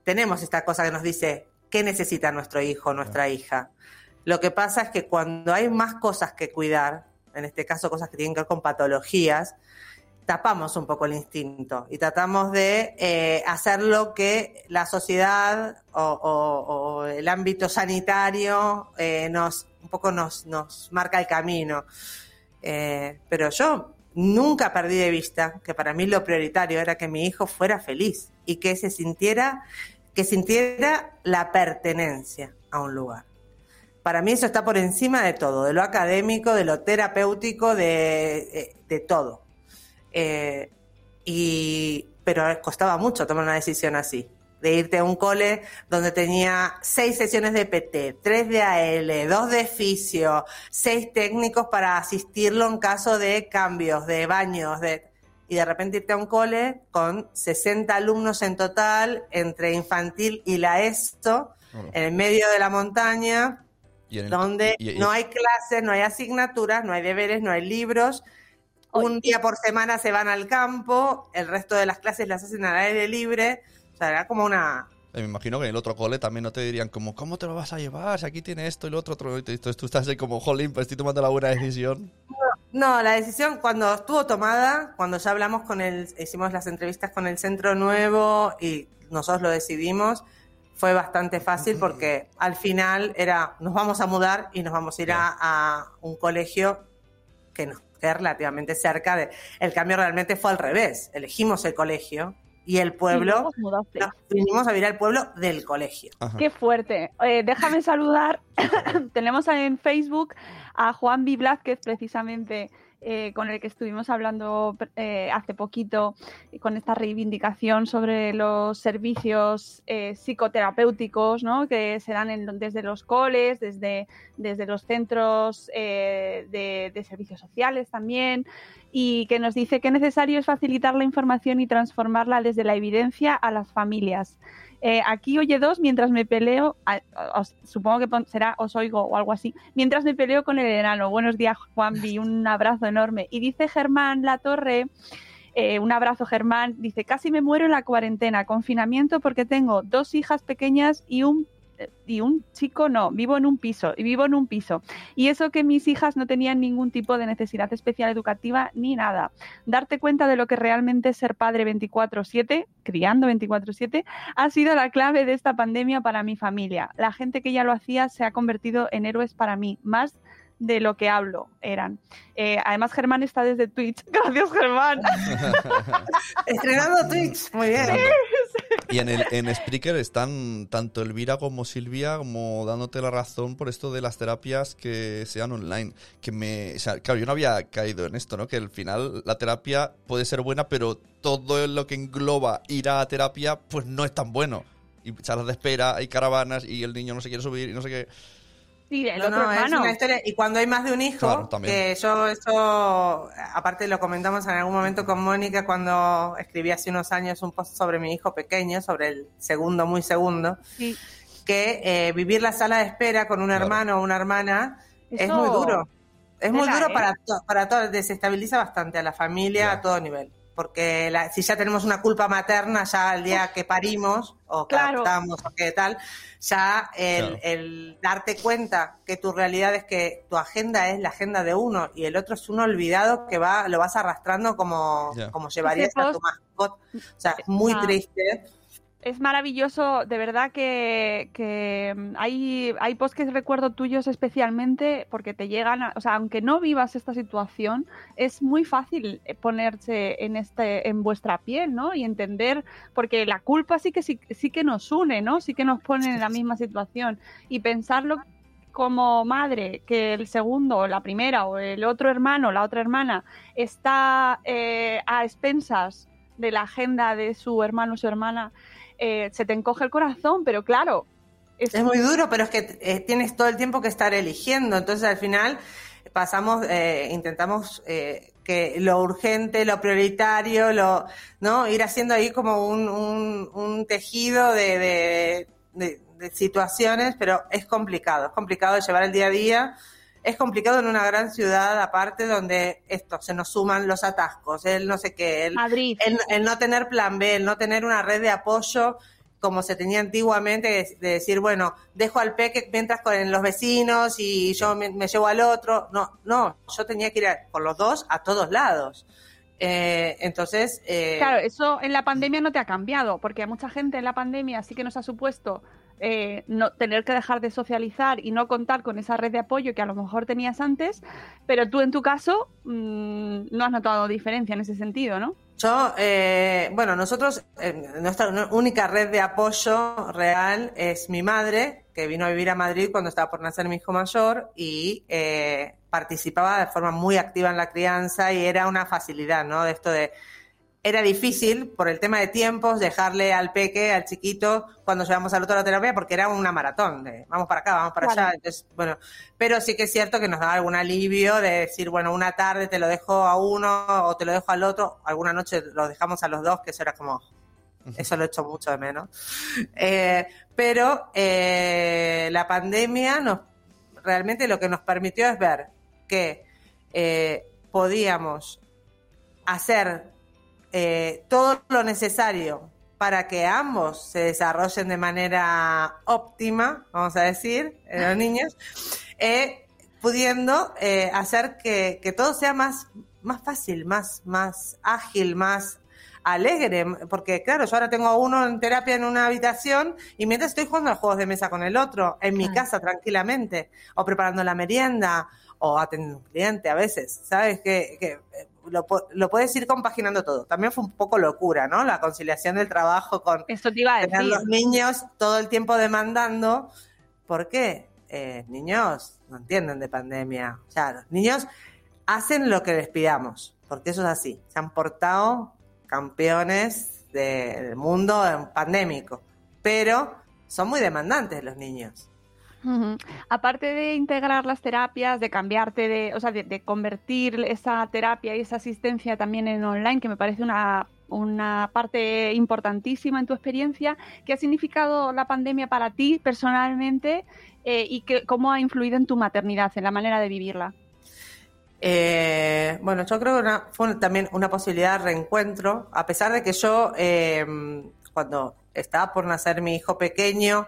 tenemos esta cosa que nos dice qué necesita nuestro hijo o nuestra hija. Lo que pasa es que cuando hay más cosas que cuidar, en este caso cosas que tienen que ver con patologías, tapamos un poco el instinto y tratamos de eh, hacer lo que la sociedad o, o- o el ámbito sanitario eh, nos un poco nos, nos marca el camino. Eh, pero yo nunca perdí de vista que para mí lo prioritario era que mi hijo fuera feliz y que se sintiera que sintiera la pertenencia a un lugar. Para mí eso está por encima de todo, de lo académico, de lo terapéutico, de, eh, de todo. Eh, y, pero costaba mucho tomar una decisión así, de irte a un cole donde tenía seis sesiones de PT, tres de AL, dos de fisio, seis técnicos para asistirlo en caso de cambios, de baños, de y de repente irte a un cole con 60 alumnos en total entre infantil y la ESTO, Claro. en el medio de la montaña, Y en el- donde y- y- no hay clases, no hay asignaturas, no hay deberes, no hay libros. Un día por semana se van al campo, el resto de las clases las hacen al aire libre. O sea, era como una... Me imagino que en el otro cole también no te dirían como, ¿cómo te lo vas a llevar? Si aquí tiene esto y lo otro, otro. Entonces tú estás ahí como, jolín, pues estoy tomando la buena decisión. No, la decisión cuando estuvo tomada, cuando ya hablamos con el, hicimos las entrevistas con el centro nuevo y nosotros lo decidimos, fue bastante fácil porque al final era, nos vamos a mudar y nos vamos a ir a, a un colegio que nos queda relativamente cerca de, el cambio realmente fue al revés, elegimos el colegio y el pueblo, nos vinimos a vivir al pueblo del colegio. Ajá. Qué fuerte. Eh, déjame saludar. Tenemos en Facebook a Juan B. Blázquez, precisamente, eh, con el que estuvimos hablando eh, hace poquito, con esta reivindicación sobre los servicios eh, psicoterapéuticos ¿no? que se dan en- desde los coles, desde, desde los centros de, de servicios sociales también, y que nos dice que necesario es facilitar la información y transformarla desde la evidencia a las familias. Eh, aquí oye dos mientras me peleo, a- os- supongo que será os oigo o algo así, mientras me peleo con el enano. Buenos días, Juanvi, un abrazo enorme. Y dice Germán Latorre Eh, un abrazo, Germán. Dice, casi me muero en la cuarentena, confinamiento porque tengo dos hijas pequeñas y un y un chico no, vivo en un piso, y vivo en un piso. Y eso que mis hijas no tenían ningún tipo de necesidad especial educativa ni nada. Darte cuenta de lo que realmente es ser padre 24/7, criando 24/7, ha sido la clave de esta pandemia para mi familia. La gente que ya lo hacía se ha convertido en héroes para mí, más de lo que hablo eran. Eh, además, Germán está desde Twitch. Gracias, Germán. Estrenando Twitch, muy bien. Y en, el, en Spreaker están tanto Elvira como Silvia como dándote la razón por esto de las terapias que sean online. Que me, o sea, claro, yo no había caído en esto, ¿no? Que al final la terapia puede ser buena, pero todo lo que engloba ir a terapia, pues no es tan bueno. Y salas de espera, hay caravanas y el niño no se quiere subir y no sé qué. Sí, el No, otro no, es hermano. una historia. Y cuando hay más de un hijo, Claro, que yo eso, aparte lo comentamos en algún momento con Mónica cuando escribí hace unos años un post sobre mi hijo pequeño, sobre el segundo, muy segundo, Sí. que eh, vivir la sala de espera con un Claro. hermano o una hermana es muy duro. Es muy duro ¿eh? para, to- para todo, desestabiliza bastante a la familia a todo nivel. Porque la- si ya tenemos una culpa materna, ya el día que parimos, o que Claro. adoptamos, o que tal, ya el, Claro. el darte cuenta que tu realidad es que tu agenda es la agenda de uno y el otro es uno olvidado que va lo vas arrastrando como, Ya. como llevarías a tu mascota. O sea, es muy Ah. triste. Es maravilloso, de verdad que, hay, hay posts que recuerdo tuyos especialmente porque te llegan, a- o sea, aunque no vivas esta situación, es muy fácil eh, ponerse en este, en vuestra piel, ¿no? Y entender, porque la culpa sí que sí, que nos une, ¿no? Sí que nos pone en la misma situación. Y pensarlo como madre, que el segundo, la primera, o el otro hermano, la otra hermana, está eh, a expensas de la agenda de su hermano o su hermana, eh, se te encoge el corazón, pero claro, es, Es muy duro, pero es que eh, tienes todo el tiempo que estar eligiendo. Entonces, al final, pasamos, eh, intentamos eh, que lo urgente, lo prioritario, lo, ¿no? Ir haciendo ahí como un, un, un tejido de, de, de- de situaciones, pero es complicado. Es complicado de llevar el día a día. Es complicado en una gran ciudad, aparte, donde esto, se nos suman los atascos, el no sé qué, el, Madrid. el, el no tener plan B, el no tener una red de apoyo como se tenía antiguamente, de, de decir, bueno, dejo al peque mientras con los vecinos y yo me, me llevo al otro. No, no, yo tenía que ir a- con los dos a todos lados. Eh, entonces, eh, Claro, eso en la pandemia no te ha cambiado, porque a mucha gente en la pandemia sí que nos ha supuesto eh, no tener que dejar de socializar y no contar con esa red de apoyo que a lo mejor tenías antes, pero tú en tu caso mm, no has notado diferencia en ese sentido, ¿no? Yo, eh, bueno, nosotros, eh, nuestra única red de apoyo real es mi madre, que vino a vivir a Madrid cuando estaba por nacer mi hijo mayor y participaba de forma muy activa en la crianza y era una facilidad, ¿no? De esto de, era difícil por el tema de tiempos dejarle al peque, al chiquito, cuando llevamos al otro a la terapia, porque era una maratón, de vamos para acá, vamos para Claro. allá. Entonces, bueno, pero sí que es cierto que nos daba algún alivio de decir, bueno, una tarde te lo dejo a uno o te lo dejo al otro, alguna noche los dejamos a los dos, que eso era como, eso lo echo mucho de menos. Eh, pero eh, la pandemia nos realmente lo que nos permitió es ver que eh, podíamos hacer eh, todo lo necesario para que ambos se desarrollen de manera óptima, vamos a decir, eh, los niños, eh, pudiendo eh, hacer que, que todo sea más, más fácil, más, más ágil, más alegre, porque claro, yo ahora tengo uno en terapia en una habitación y mientras estoy jugando a juegos de mesa con el otro, en mi casa tranquilamente, o preparando la merienda, o atendiendo un cliente a veces, ¿sabes? Que, que lo, lo puedes ir compaginando todo. También fue un poco locura, ¿no? La conciliación del trabajo con Esto te iba a tener decir. los niños todo el tiempo demandando. ¿Por qué? Eh, niños no entienden de pandemia. O sea, los niños hacen lo que les pidamos, porque eso es así. Se han portado campeones de- del mundo en pandémico, pero son muy demandantes los niños. Aparte de integrar las terapias, de cambiarte de, o sea, de, convertir esa terapia y esa asistencia también en online, que me parece una, una parte importantísima en tu experiencia, ¿qué ha significado la pandemia para ti personalmente eh, y que, cómo ha influido en tu maternidad, en la manera de vivirla? Eh, bueno, yo creo que fue también una posibilidad de reencuentro, a pesar de que yo, eh, cuando estaba por nacer mi hijo pequeño,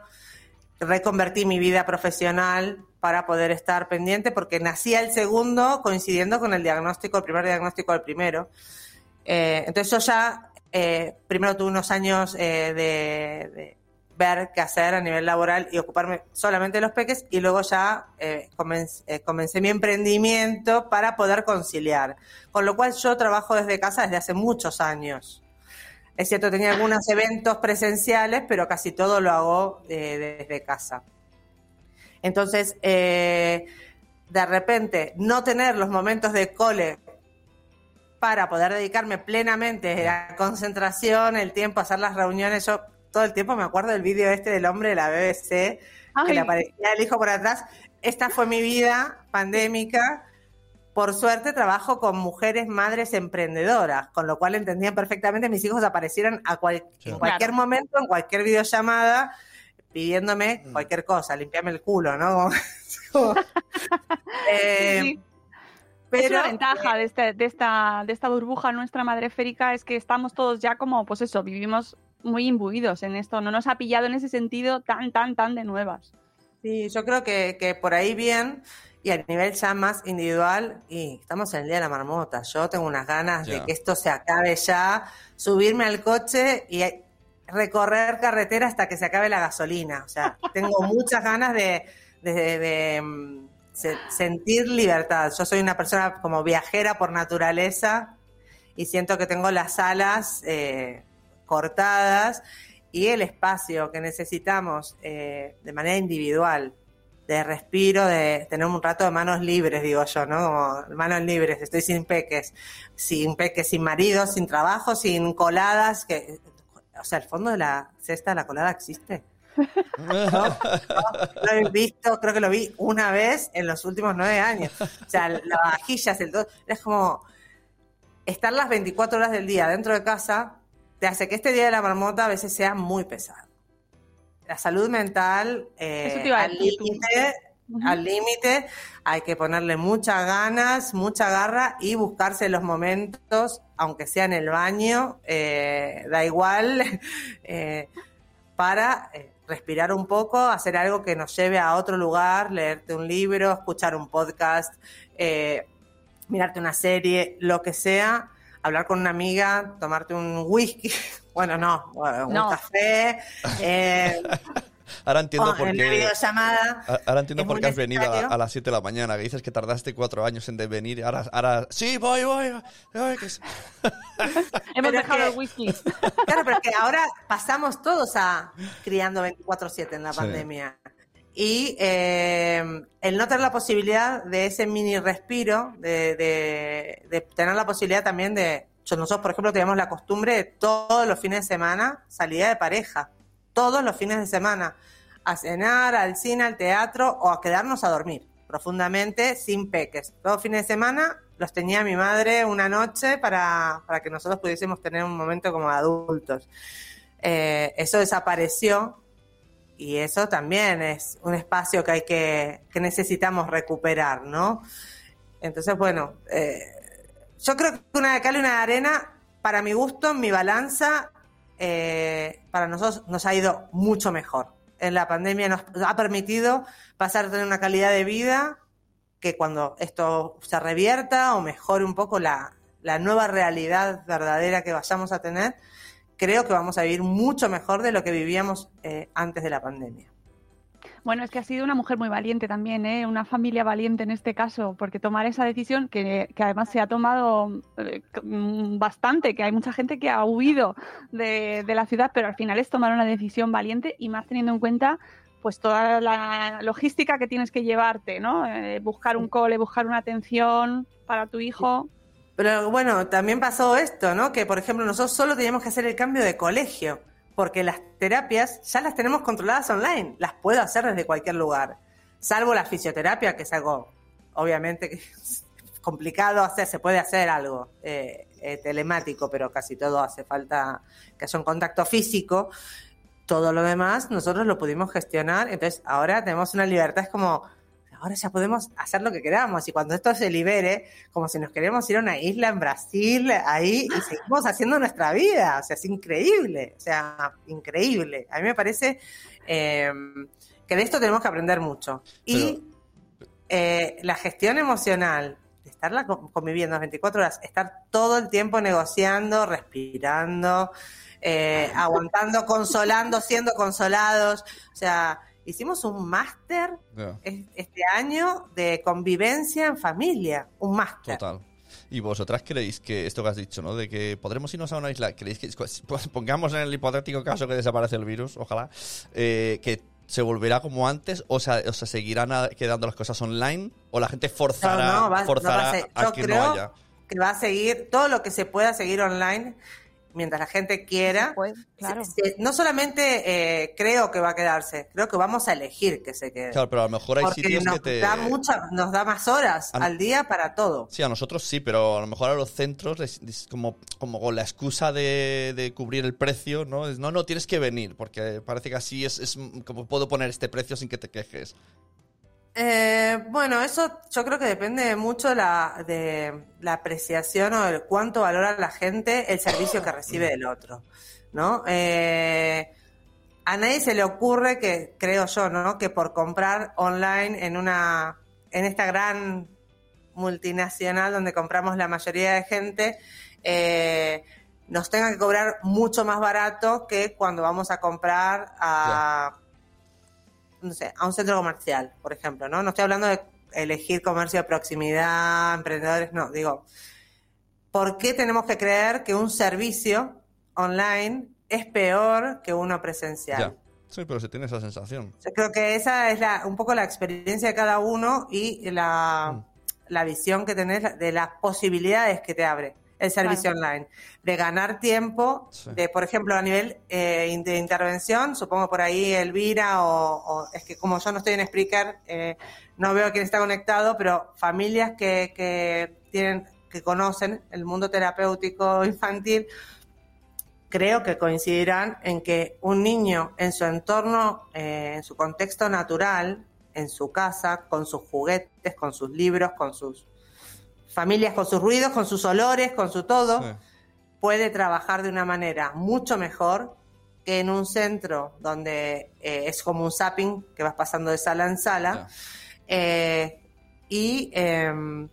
reconvertí mi vida profesional para poder estar pendiente, porque nacía el segundo coincidiendo con el diagnóstico, el primer diagnóstico del primero. Eh, entonces yo ya, eh, primero tuve unos años eh, de, ver qué hacer a nivel laboral y ocuparme solamente de los peques y luego ya eh, comencé mi emprendimiento para poder conciliar. Con lo cual yo trabajo desde casa desde hace muchos años. Es cierto, tenía algunos eventos presenciales, pero casi todo lo hago eh, desde casa. Entonces, eh, de repente, no tener los momentos de cole para poder dedicarme plenamente a la concentración, el tiempo, hacer las reuniones. Yo todo el tiempo me acuerdo del vídeo este del hombre de la BBC, que le aparecía el hijo por atrás. Esta fue mi vida pandémica. Por suerte trabajo con mujeres madres emprendedoras, con lo cual entendían perfectamente mis hijos aparecieran a cual- Claro. en cualquier momento, en cualquier videollamada, pidiéndome Mm. cualquier cosa, limpiarme el culo, ¿no? Eh, Sí. pero es una ventaja de, este- de esta, de esta burbuja nuestra madre esférica es que estamos todos ya como, pues eso, vivimos muy imbuidos en esto. No nos ha pillado en ese sentido tan, tan, tan de nuevas. Sí, yo creo que, que por ahí bien y a nivel ya más individual, y estamos en el día de la marmota. Yo tengo unas ganas de que esto se acabe ya, subirme al coche y recorrer carretera hasta que se acabe la gasolina. O sea, tengo muchas ganas de, de- de, de, mm, se- sentir libertad. Yo soy una persona como viajera por naturaleza y siento que tengo las alas eh, cortadas y el espacio que necesitamos eh, de manera individual, de respiro, de tener un rato de manos libres, digo yo, ¿no? Como manos libres, estoy sin peques, sin peques, sin marido, sin trabajo, sin coladas, que, o sea, el fondo de la cesta de la colada existe. Lo he visto, creo que lo vi una vez en los últimos nueve años. O sea, las vajillas, el todo, es como estar las 24 horas del día dentro de casa te hace que este día de la marmota a veces sea muy pesado. La salud mental eh, al límite, al límite, hay que ponerle muchas ganas, mucha garra y buscarse los momentos, aunque sea en el baño, eh, da igual, eh, para eh, respirar un poco, hacer algo que nos lleve a otro lugar, leerte un libro, escuchar un podcast, mirarte una serie, lo que sea, hablar con una amiga, tomarte un whisky, bueno, no, bueno, un No. café, eh, Ahora entiendo por qué. Ahora entiendo por qué has venido a, las 7 de la mañana, que dices que tardaste cuatro años en de venir. Ahora, ahora sí, voy, voy. voy, que. Hemos Pero dejado que- el whisky. Claro, pero es que ahora pasamos todos a criando 24/7 en la Sí. pandemia. Y eh, el no tener la posibilidad de ese mini respiro, de, de- de tener la posibilidad también de... Nosotros, por ejemplo, teníamos la costumbre de todos los fines de semana salida de pareja. Todos los fines de semana. A cenar, al cine, al teatro o a quedarnos a dormir profundamente sin peques. Todos fines de semana los tenía mi madre una noche para, para que nosotros pudiésemos tener un momento como adultos. Eh, eso desapareció y eso también es un espacio que hay que, que necesitamos recuperar, ¿no? Entonces, bueno, eh, yo creo que una de cal y una de arena, para mi gusto, mi balanza, eh, para nosotros nos ha ido mucho mejor. En la pandemia nos ha permitido pasar a tener una calidad de vida que cuando esto se revierta o mejore un poco la, la nueva realidad verdadera que vayamos a tener, creo que vamos a vivir mucho mejor de lo que vivíamos eh, antes de la pandemia. Bueno, es que ha sido una mujer muy valiente también, ¿eh? una familia valiente en este caso, porque tomar esa decisión, que, que además se ha tomado eh, bastante, que hay mucha gente que ha huido de, de la ciudad, pero al final es tomar una decisión valiente y más teniendo en cuenta pues toda la logística que tienes que llevarte, ¿no? Eh, buscar un cole, buscar una atención para tu hijo. Pero bueno, también pasó esto, ¿no? Que por ejemplo nosotros solo teníamos que hacer el cambio de colegio, porque las terapias ya las tenemos controladas online, las puedo hacer desde cualquier lugar, salvo la fisioterapia, que es algo obviamente complicado hacer, se puede hacer algo eh, eh, telemático, pero casi todo hace falta que haya un contacto físico. Todo lo demás nosotros lo pudimos gestionar, entonces ahora tenemos una libertad, es como, ahora ya podemos hacer lo que queramos y cuando esto se libere, como si nos queremos ir a una isla en Brasil, ahí y seguimos haciendo nuestra vida, o sea, es increíble, o sea, increíble. A mí me parece eh, que de esto tenemos que aprender mucho. Y eh, la gestión emocional, de estarla con- conviviendo las 24 horas, estar todo el tiempo negociando, respirando, eh, aguantando, consolando, siendo consolados, o sea, hicimos un máster es- este año de convivencia en familia, un máster. total. ¿Y vosotras creéis que esto que has dicho, ¿no? De que podremos irnos a una isla, ¿creéis que, pues, pongamos en el hipotético caso que desaparece el virus, ojalá, eh, que se volverá como antes o sea, o sea seguirán quedando las cosas online o la gente forzará, No, no, va- no forzará va a ser- a que no creo haya? que va a seguir todo lo que se pueda seguir online mientras la gente quiera. Pues, claro. Se- se- no solamente eh, creo que va a quedarse, creo que vamos a elegir que se quede. Claro, pero a lo mejor hay porque sitios nos que te... da mucha, nos da más horas A- al día para todo. Sí, a nosotros sí, pero a lo mejor a los centros les- les- como, como con la excusa de, de cubrir el precio, ¿no? Es, no, no, tienes que venir, porque parece que así es, es como puedo poner este precio sin que te quejes. Eh, bueno, eso yo creo que depende mucho la, de la apreciación o de cuánto valora la gente el servicio que recibe del otro, ¿no? Eh, a nadie se le ocurre que, creo yo, ¿no? Que por comprar online en una, en esta gran multinacional donde compramos la mayoría de gente, eh, nos tenga que cobrar mucho más barato que cuando vamos a comprar a, no sé, a un centro comercial, por ejemplo, ¿no? No estoy hablando de elegir comercio de proximidad, emprendedores, no, digo, ¿por qué tenemos que creer que un servicio online es peor que uno presencial? Ya. Sí, pero se tiene esa sensación. Yo creo que esa es la, un poco la experiencia de cada uno y la, la visión que tenés de las posibilidades que te abre el servicio online. De ganar tiempo, Sí. de, por ejemplo, a nivel eh, de intervención, supongo por ahí Elvira o, o- es que como yo no estoy en Spreaker, eh, no veo quién está conectado, pero familias que, que tienen, que conocen el mundo terapéutico infantil, creo que coincidirán en que un niño en su entorno, eh, en su contexto natural, en su casa, con sus juguetes, con sus libros, con sus familias, con sus ruidos, con sus olores, con su todo, Sí. puede trabajar de una manera mucho mejor que en un centro donde eh, es como un zapping que vas pasando de sala en sala. Eh, y eh,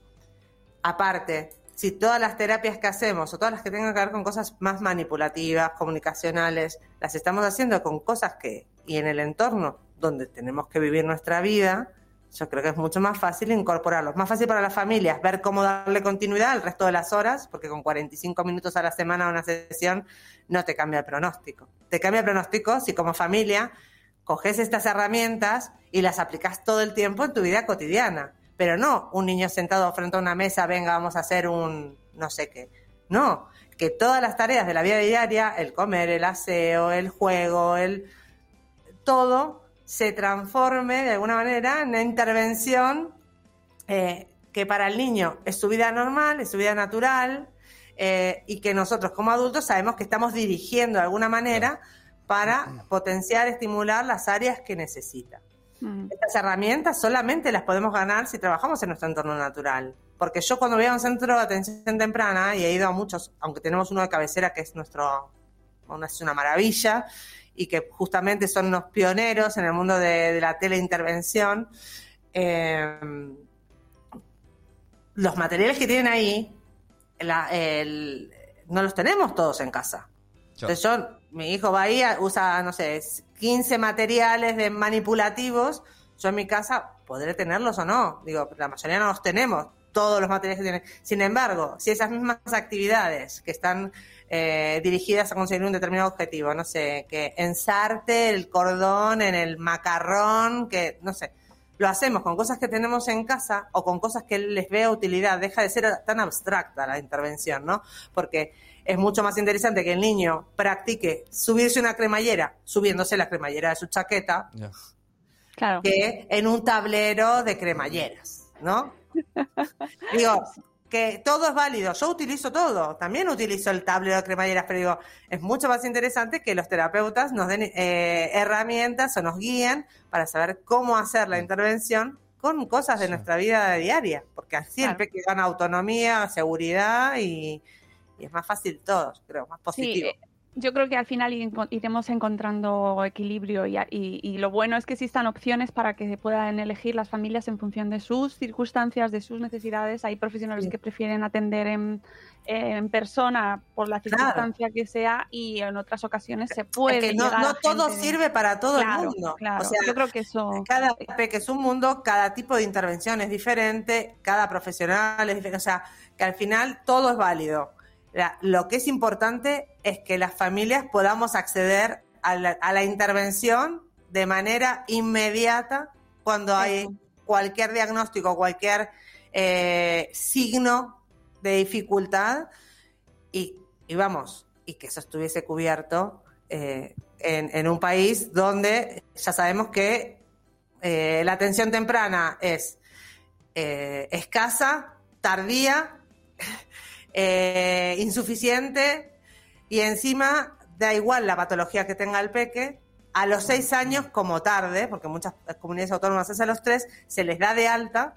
aparte, si todas las terapias que hacemos o todas las que tengan que ver con cosas más manipulativas, comunicacionales, las estamos haciendo con cosas que, y en el entorno donde tenemos que vivir nuestra vida, yo creo que es mucho más fácil incorporarlos. Más fácil para las familias ver cómo darle continuidad al resto de las horas, porque con 45 minutos a la semana una sesión no te cambia el pronóstico. Te cambia el pronóstico si como familia coges estas herramientas y las aplicas todo el tiempo en tu vida cotidiana. Pero no un niño sentado frente a una mesa, venga, vamos a hacer un no sé qué. No, que todas las tareas de la vida diaria, el comer, el aseo, el juego, el todo se transforme de alguna manera en una intervención eh, que para el niño es su vida normal, es su vida natural, eh, y que nosotros como adultos sabemos que estamos dirigiendo de alguna manera para potenciar, estimular las áreas que necesita. Mm. Estas herramientas solamente las podemos ganar si trabajamos en nuestro entorno natural. Porque yo cuando voy a un centro de atención temprana, y he ido a muchos, aunque tenemos uno de cabecera que es nuestro, es una maravilla, y que justamente son unos pioneros en el mundo de, de la teleintervención, eh, los materiales que tienen ahí, la- el- no los tenemos todos en casa. Claro. Entonces yo, mi hijo va ahí, usa, no sé, 15 materiales de manipulativos, yo en mi casa podré tenerlos o no. Digo, la mayoría no los tenemos, todos los materiales que tienen. Sin embargo, si esas mismas actividades que están eh, dirigidas a conseguir un determinado objetivo, no sé, que ensarte el cordón en el macarrón, que, no sé, lo hacemos con cosas que tenemos en casa o con cosas que les vea utilidad, deja de ser tan abstracta la intervención, ¿no? Porque es mucho más interesante que el niño practique subirse una cremallera, subiéndose la cremallera de su chaqueta. Claro. que en un tablero de cremalleras, ¿no? Digo, que todo es válido, yo utilizo todo, también utilizo el tablero de cremalleras, pero digo, es mucho más interesante que los terapeutas nos den eh, herramientas o nos guíen para saber cómo hacer la intervención con cosas de nuestra vida diaria, porque así el Claro. peque gana autonomía, seguridad y, y es más fácil todo, creo, más positivo. eh, yo creo que al final ir- iremos encontrando equilibrio y, y- y lo bueno es que existan opciones para que puedan elegir las familias en función de sus circunstancias, de sus necesidades. Hay profesionales Sí. que prefieren atender en, en persona por la Claro. circunstancia que sea y en otras ocasiones se puede. es que no, todo gente sirve para todo Claro, el mundo. claro. O sea, yo creo que eso. cada peque es un mundo, cada tipo de intervención es diferente, cada profesional es diferente, o sea, que al final todo es válido. La- lo que es importante es que las familias podamos acceder a la, a la intervención de manera inmediata cuando hay cualquier diagnóstico, cualquier eh, signo de dificultad. Y, y vamos, y que eso estuviese cubierto eh, en, en un país donde ya sabemos que eh, la atención temprana es escasa, tardía, eh, insuficiente y encima da igual la patología que tenga el peque, a los seis años como tarde, porque muchas comunidades autónomas es a los tres, se les da de alta,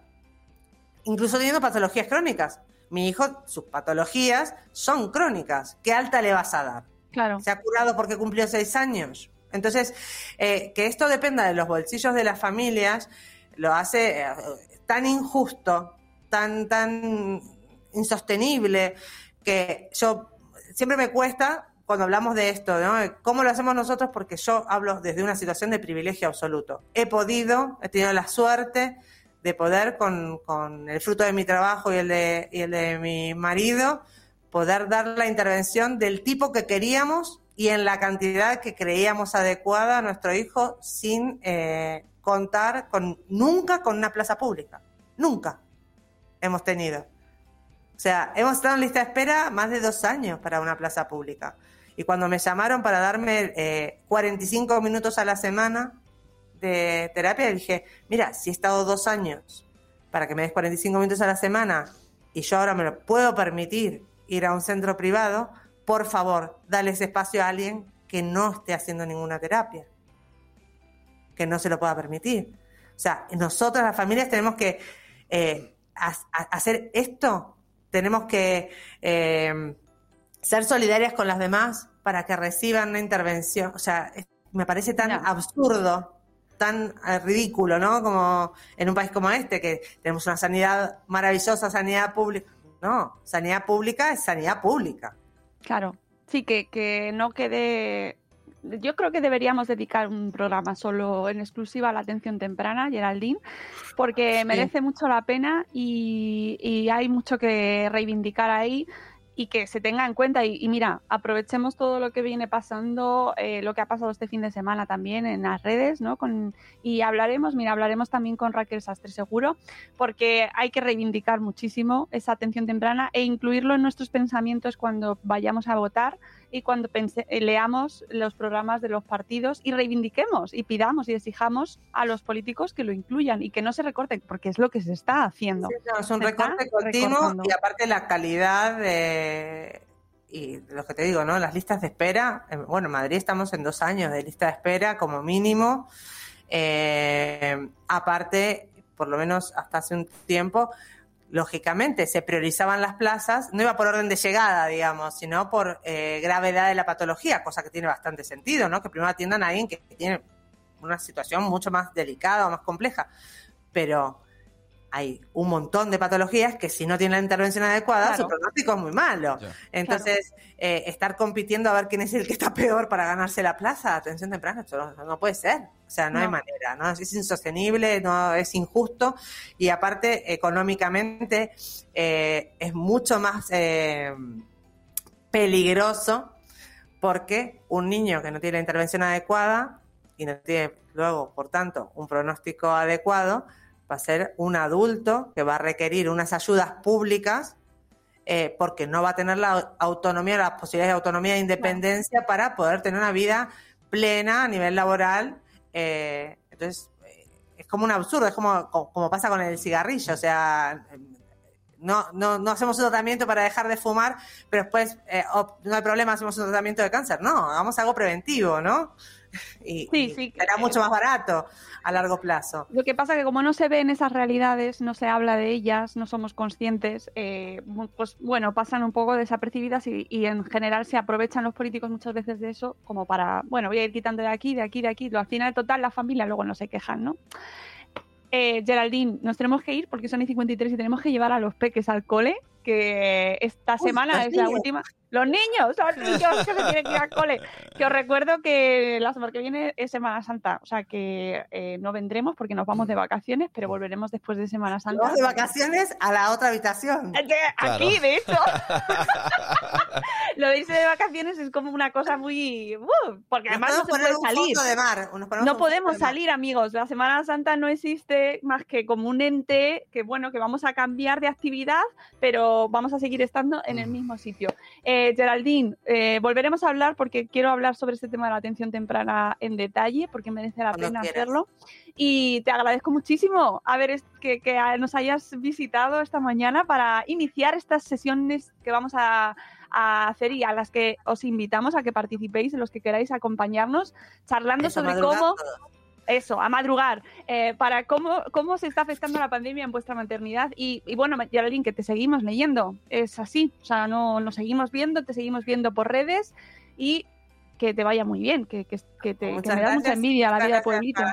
incluso teniendo patologías crónicas. Mi hijo, sus patologías son crónicas. ¿Qué alta le vas a dar? Claro. se ha curado porque cumplió seis años. Entonces, eh, que esto dependa de los bolsillos de las familias lo hace eh, tan injusto, tan, tan insostenible, que yo siempre me cuesta cuando hablamos de esto. ¿Cómo lo hacemos nosotros? Porque yo hablo desde una situación de privilegio absoluto. He podido, he tenido la suerte de poder, con, con el fruto de mi trabajo y el de, el de mi marido, poder dar la intervención del tipo que queríamos y en la cantidad que creíamos adecuada a nuestro hijo sin eh, contar con nunca con una plaza pública. Nunca hemos tenido. O sea, hemos estado en lista de espera más de dos años para una plaza pública. Y cuando me llamaron para darme eh, 45 minutos a la semana de terapia, dije, mira, si he estado dos años para que me des 45 minutos a la semana y yo ahora me lo puedo permitir ir a un centro privado, por favor, dale ese espacio a alguien que no esté haciendo ninguna terapia, que no se lo pueda permitir. O sea, nosotras las familias tenemos que eh, ha- ha- hacer esto, tenemos que eh, ser solidarias con las demás para que reciban una intervención. O sea, me parece tan absurdo, tan eh, ridículo, ¿no? Como en un país como este, que tenemos una sanidad maravillosa, sanidad pública. No, sanidad pública es sanidad pública. Claro, sí, que, que no quede... Yo creo que deberíamos dedicar un programa solo en exclusiva a la atención temprana, Geraldine, porque merece mucho la pena y, y hay mucho que reivindicar ahí y que se tenga en cuenta. Y, y mira, aprovechemos todo lo que viene pasando, eh, lo que ha pasado este fin de semana también en las redes, ¿no? Con, y hablaremos, mira, hablaremos también con Raquel Sastre seguro, porque hay que reivindicar muchísimo esa atención temprana e incluirlo en nuestros pensamientos cuando vayamos a votar y cuando pense- eh, leamos los programas de los partidos y reivindiquemos y pidamos y exijamos a los políticos que lo incluyan y que no se recorten, porque es lo que se está haciendo. Sí, no, es un Se recorte continuo recortando. y aparte la calidad de... Y lo que te digo, ¿no? Las listas de espera, bueno, en Madrid estamos en dos años de lista de espera como mínimo. Eh, aparte, por lo menos hasta hace un tiempo, lógicamente se priorizaban las plazas, no iba por orden de llegada, digamos, sino por eh, gravedad de la patología, cosa que tiene bastante sentido, ¿no? Que primero atiendan a alguien que tiene una situación mucho más delicada o más compleja. Pero hay un montón de patologías que si no tienen la intervención adecuada, Claro. su pronóstico es muy malo. Entonces, eh, estar compitiendo a ver quién es el que está peor para ganarse la plaza, atención temprana, esto no, no puede ser. O sea, no, hay manera, ¿no? Es insostenible, no es injusto y aparte, económicamente, eh, es mucho más eh, peligroso porque un niño que no tiene la intervención adecuada y no tiene luego, por tanto, un pronóstico adecuado, va a ser un adulto que va a requerir unas ayudas públicas eh, porque no va a tener la autonomía, las posibilidades de autonomía e independencia para poder tener una vida plena a nivel laboral. eh, entonces, eh, es como un absurdo, es como, como, pasa con el cigarrillo, o sea, no, no, no hacemos un tratamiento para dejar de fumar, pero después eh, no hay problema, hacemos un tratamiento de cáncer. No, hagamos algo preventivo, ¿no? Y, Sí, y sí, será que- mucho más barato a largo plazo. Lo que pasa que como no se ven esas realidades, no se habla de ellas, no somos conscientes, eh, pues bueno, pasan un poco desapercibidas y, y en general se aprovechan los políticos muchas veces de eso como para, bueno, voy a ir quitando de aquí, de aquí, de aquí. Al final, total, la familia luego no se quejan, ¿no? Eh, Geraldine, nos tenemos que ir porque son y 53 y tenemos que llevar a los peques al cole, que esta Uy, semana es la última. Los niños, los niños que se tienen que ir al cole. Que os recuerdo que la semana que viene es Semana Santa, o sea que eh, no vendremos porque nos vamos de vacaciones, pero volveremos después de Semana Santa. Vamos de vacaciones a la otra habitación. Eh, que Aquí, Claro. de hecho. Lo de irse de vacaciones es como una cosa muy. uh, porque Nos además no podemos se puede un salir. de mar. nos No podemos de mar. salir, amigos. La Semana Santa no existe más que como un ente que, bueno, que vamos a cambiar de actividad, pero vamos a seguir estando en el mismo sitio. Eh, Geraldine, eh, volveremos a hablar porque quiero hablar sobre este tema de la atención temprana en detalle, porque merece la Cuando pena quieras. hacerlo. Y te agradezco muchísimo es- que, que nos hayas visitado esta mañana para iniciar estas sesiones que vamos a, a hacer y a las que os invitamos a que participéis, los que queráis acompañarnos, charlando sobre cómo. Eso, a madrugar, eh, para cómo, cómo se está afectando la pandemia en vuestra maternidad. Y, y bueno, Geraldine, que te seguimos leyendo, es así, o sea, no nos seguimos viendo, te seguimos viendo por redes y que te vaya muy bien, que, que, que te, que me da mucha envidia la vida pueblito.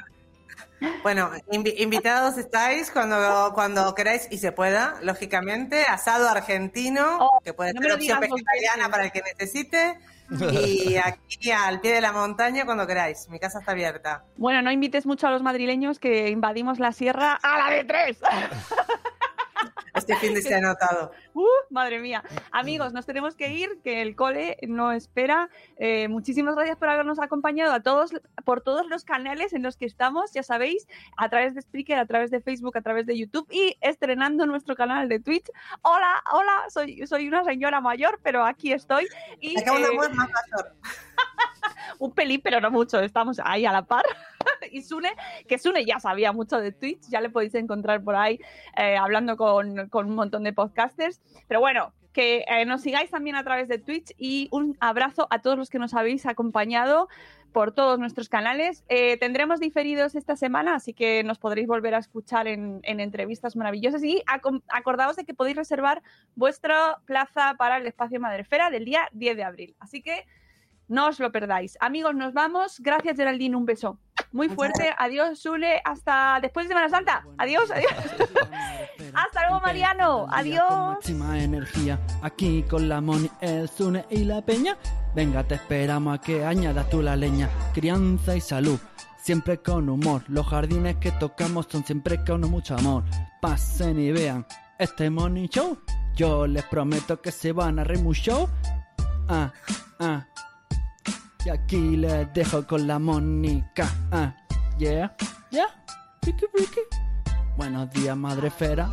Bueno, invi- invitados estáis cuando, cuando queráis y se pueda, lógicamente. Asado argentino, Oh, que puede no ser opción vegetariana para el que necesite. Y aquí al pie de la montaña cuando queráis. Mi casa está abierta. Bueno, no invites mucho a los madrileños que invadimos la sierra a la de tres. Este fin de se ha notado. Uh, madre mía. Amigos, nos tenemos que ir, que el cole no espera. Eh, muchísimas gracias por habernos acompañado a todos por todos los canales en los que estamos, ya sabéis, a través de Spreaker, a través de Facebook, a través de YouTube y estrenando nuestro canal de Twitch. Hola, hola, soy, soy una señora mayor, pero aquí estoy. Y, eh, más mayor. un pelín, pero no mucho, estamos ahí a la par. y Sune, que Sune ya sabía mucho de Twitch, ya le podéis encontrar por ahí eh, hablando con, con un montón de podcasters. Pero bueno, que eh, nos sigáis también a través de Twitch y un abrazo a todos los que nos habéis acompañado por todos nuestros canales. Eh, tendremos diferidos esta semana, así que nos podréis volver a escuchar en, en entrevistas maravillosas. Y acordaos de que podéis reservar vuestra plaza para el espacio Madrefera del día 10 de abril. Así que no os lo perdáis. Amigos, nos vamos. Gracias, Geraldine. Un beso muy fuerte. Adiós, Sule. Hasta después de Semana Santa. Adiós, adiós. Hasta luego, Mariano. Con Adiós. máxima energía, aquí con la Moni, el Zune y la Peña. Venga, te esperamos a que añadas tú la leña. Crianza y salud, siempre con humor. Los jardines que tocamos son siempre con mucho amor. Pasen y vean este Money Show. Yo les prometo que se van a reír mucho. Ah, ah. Y aquí les dejo con la Mónica. Ah, yeah, yeah. Ricky, Ricky. Buenos días, madre fera.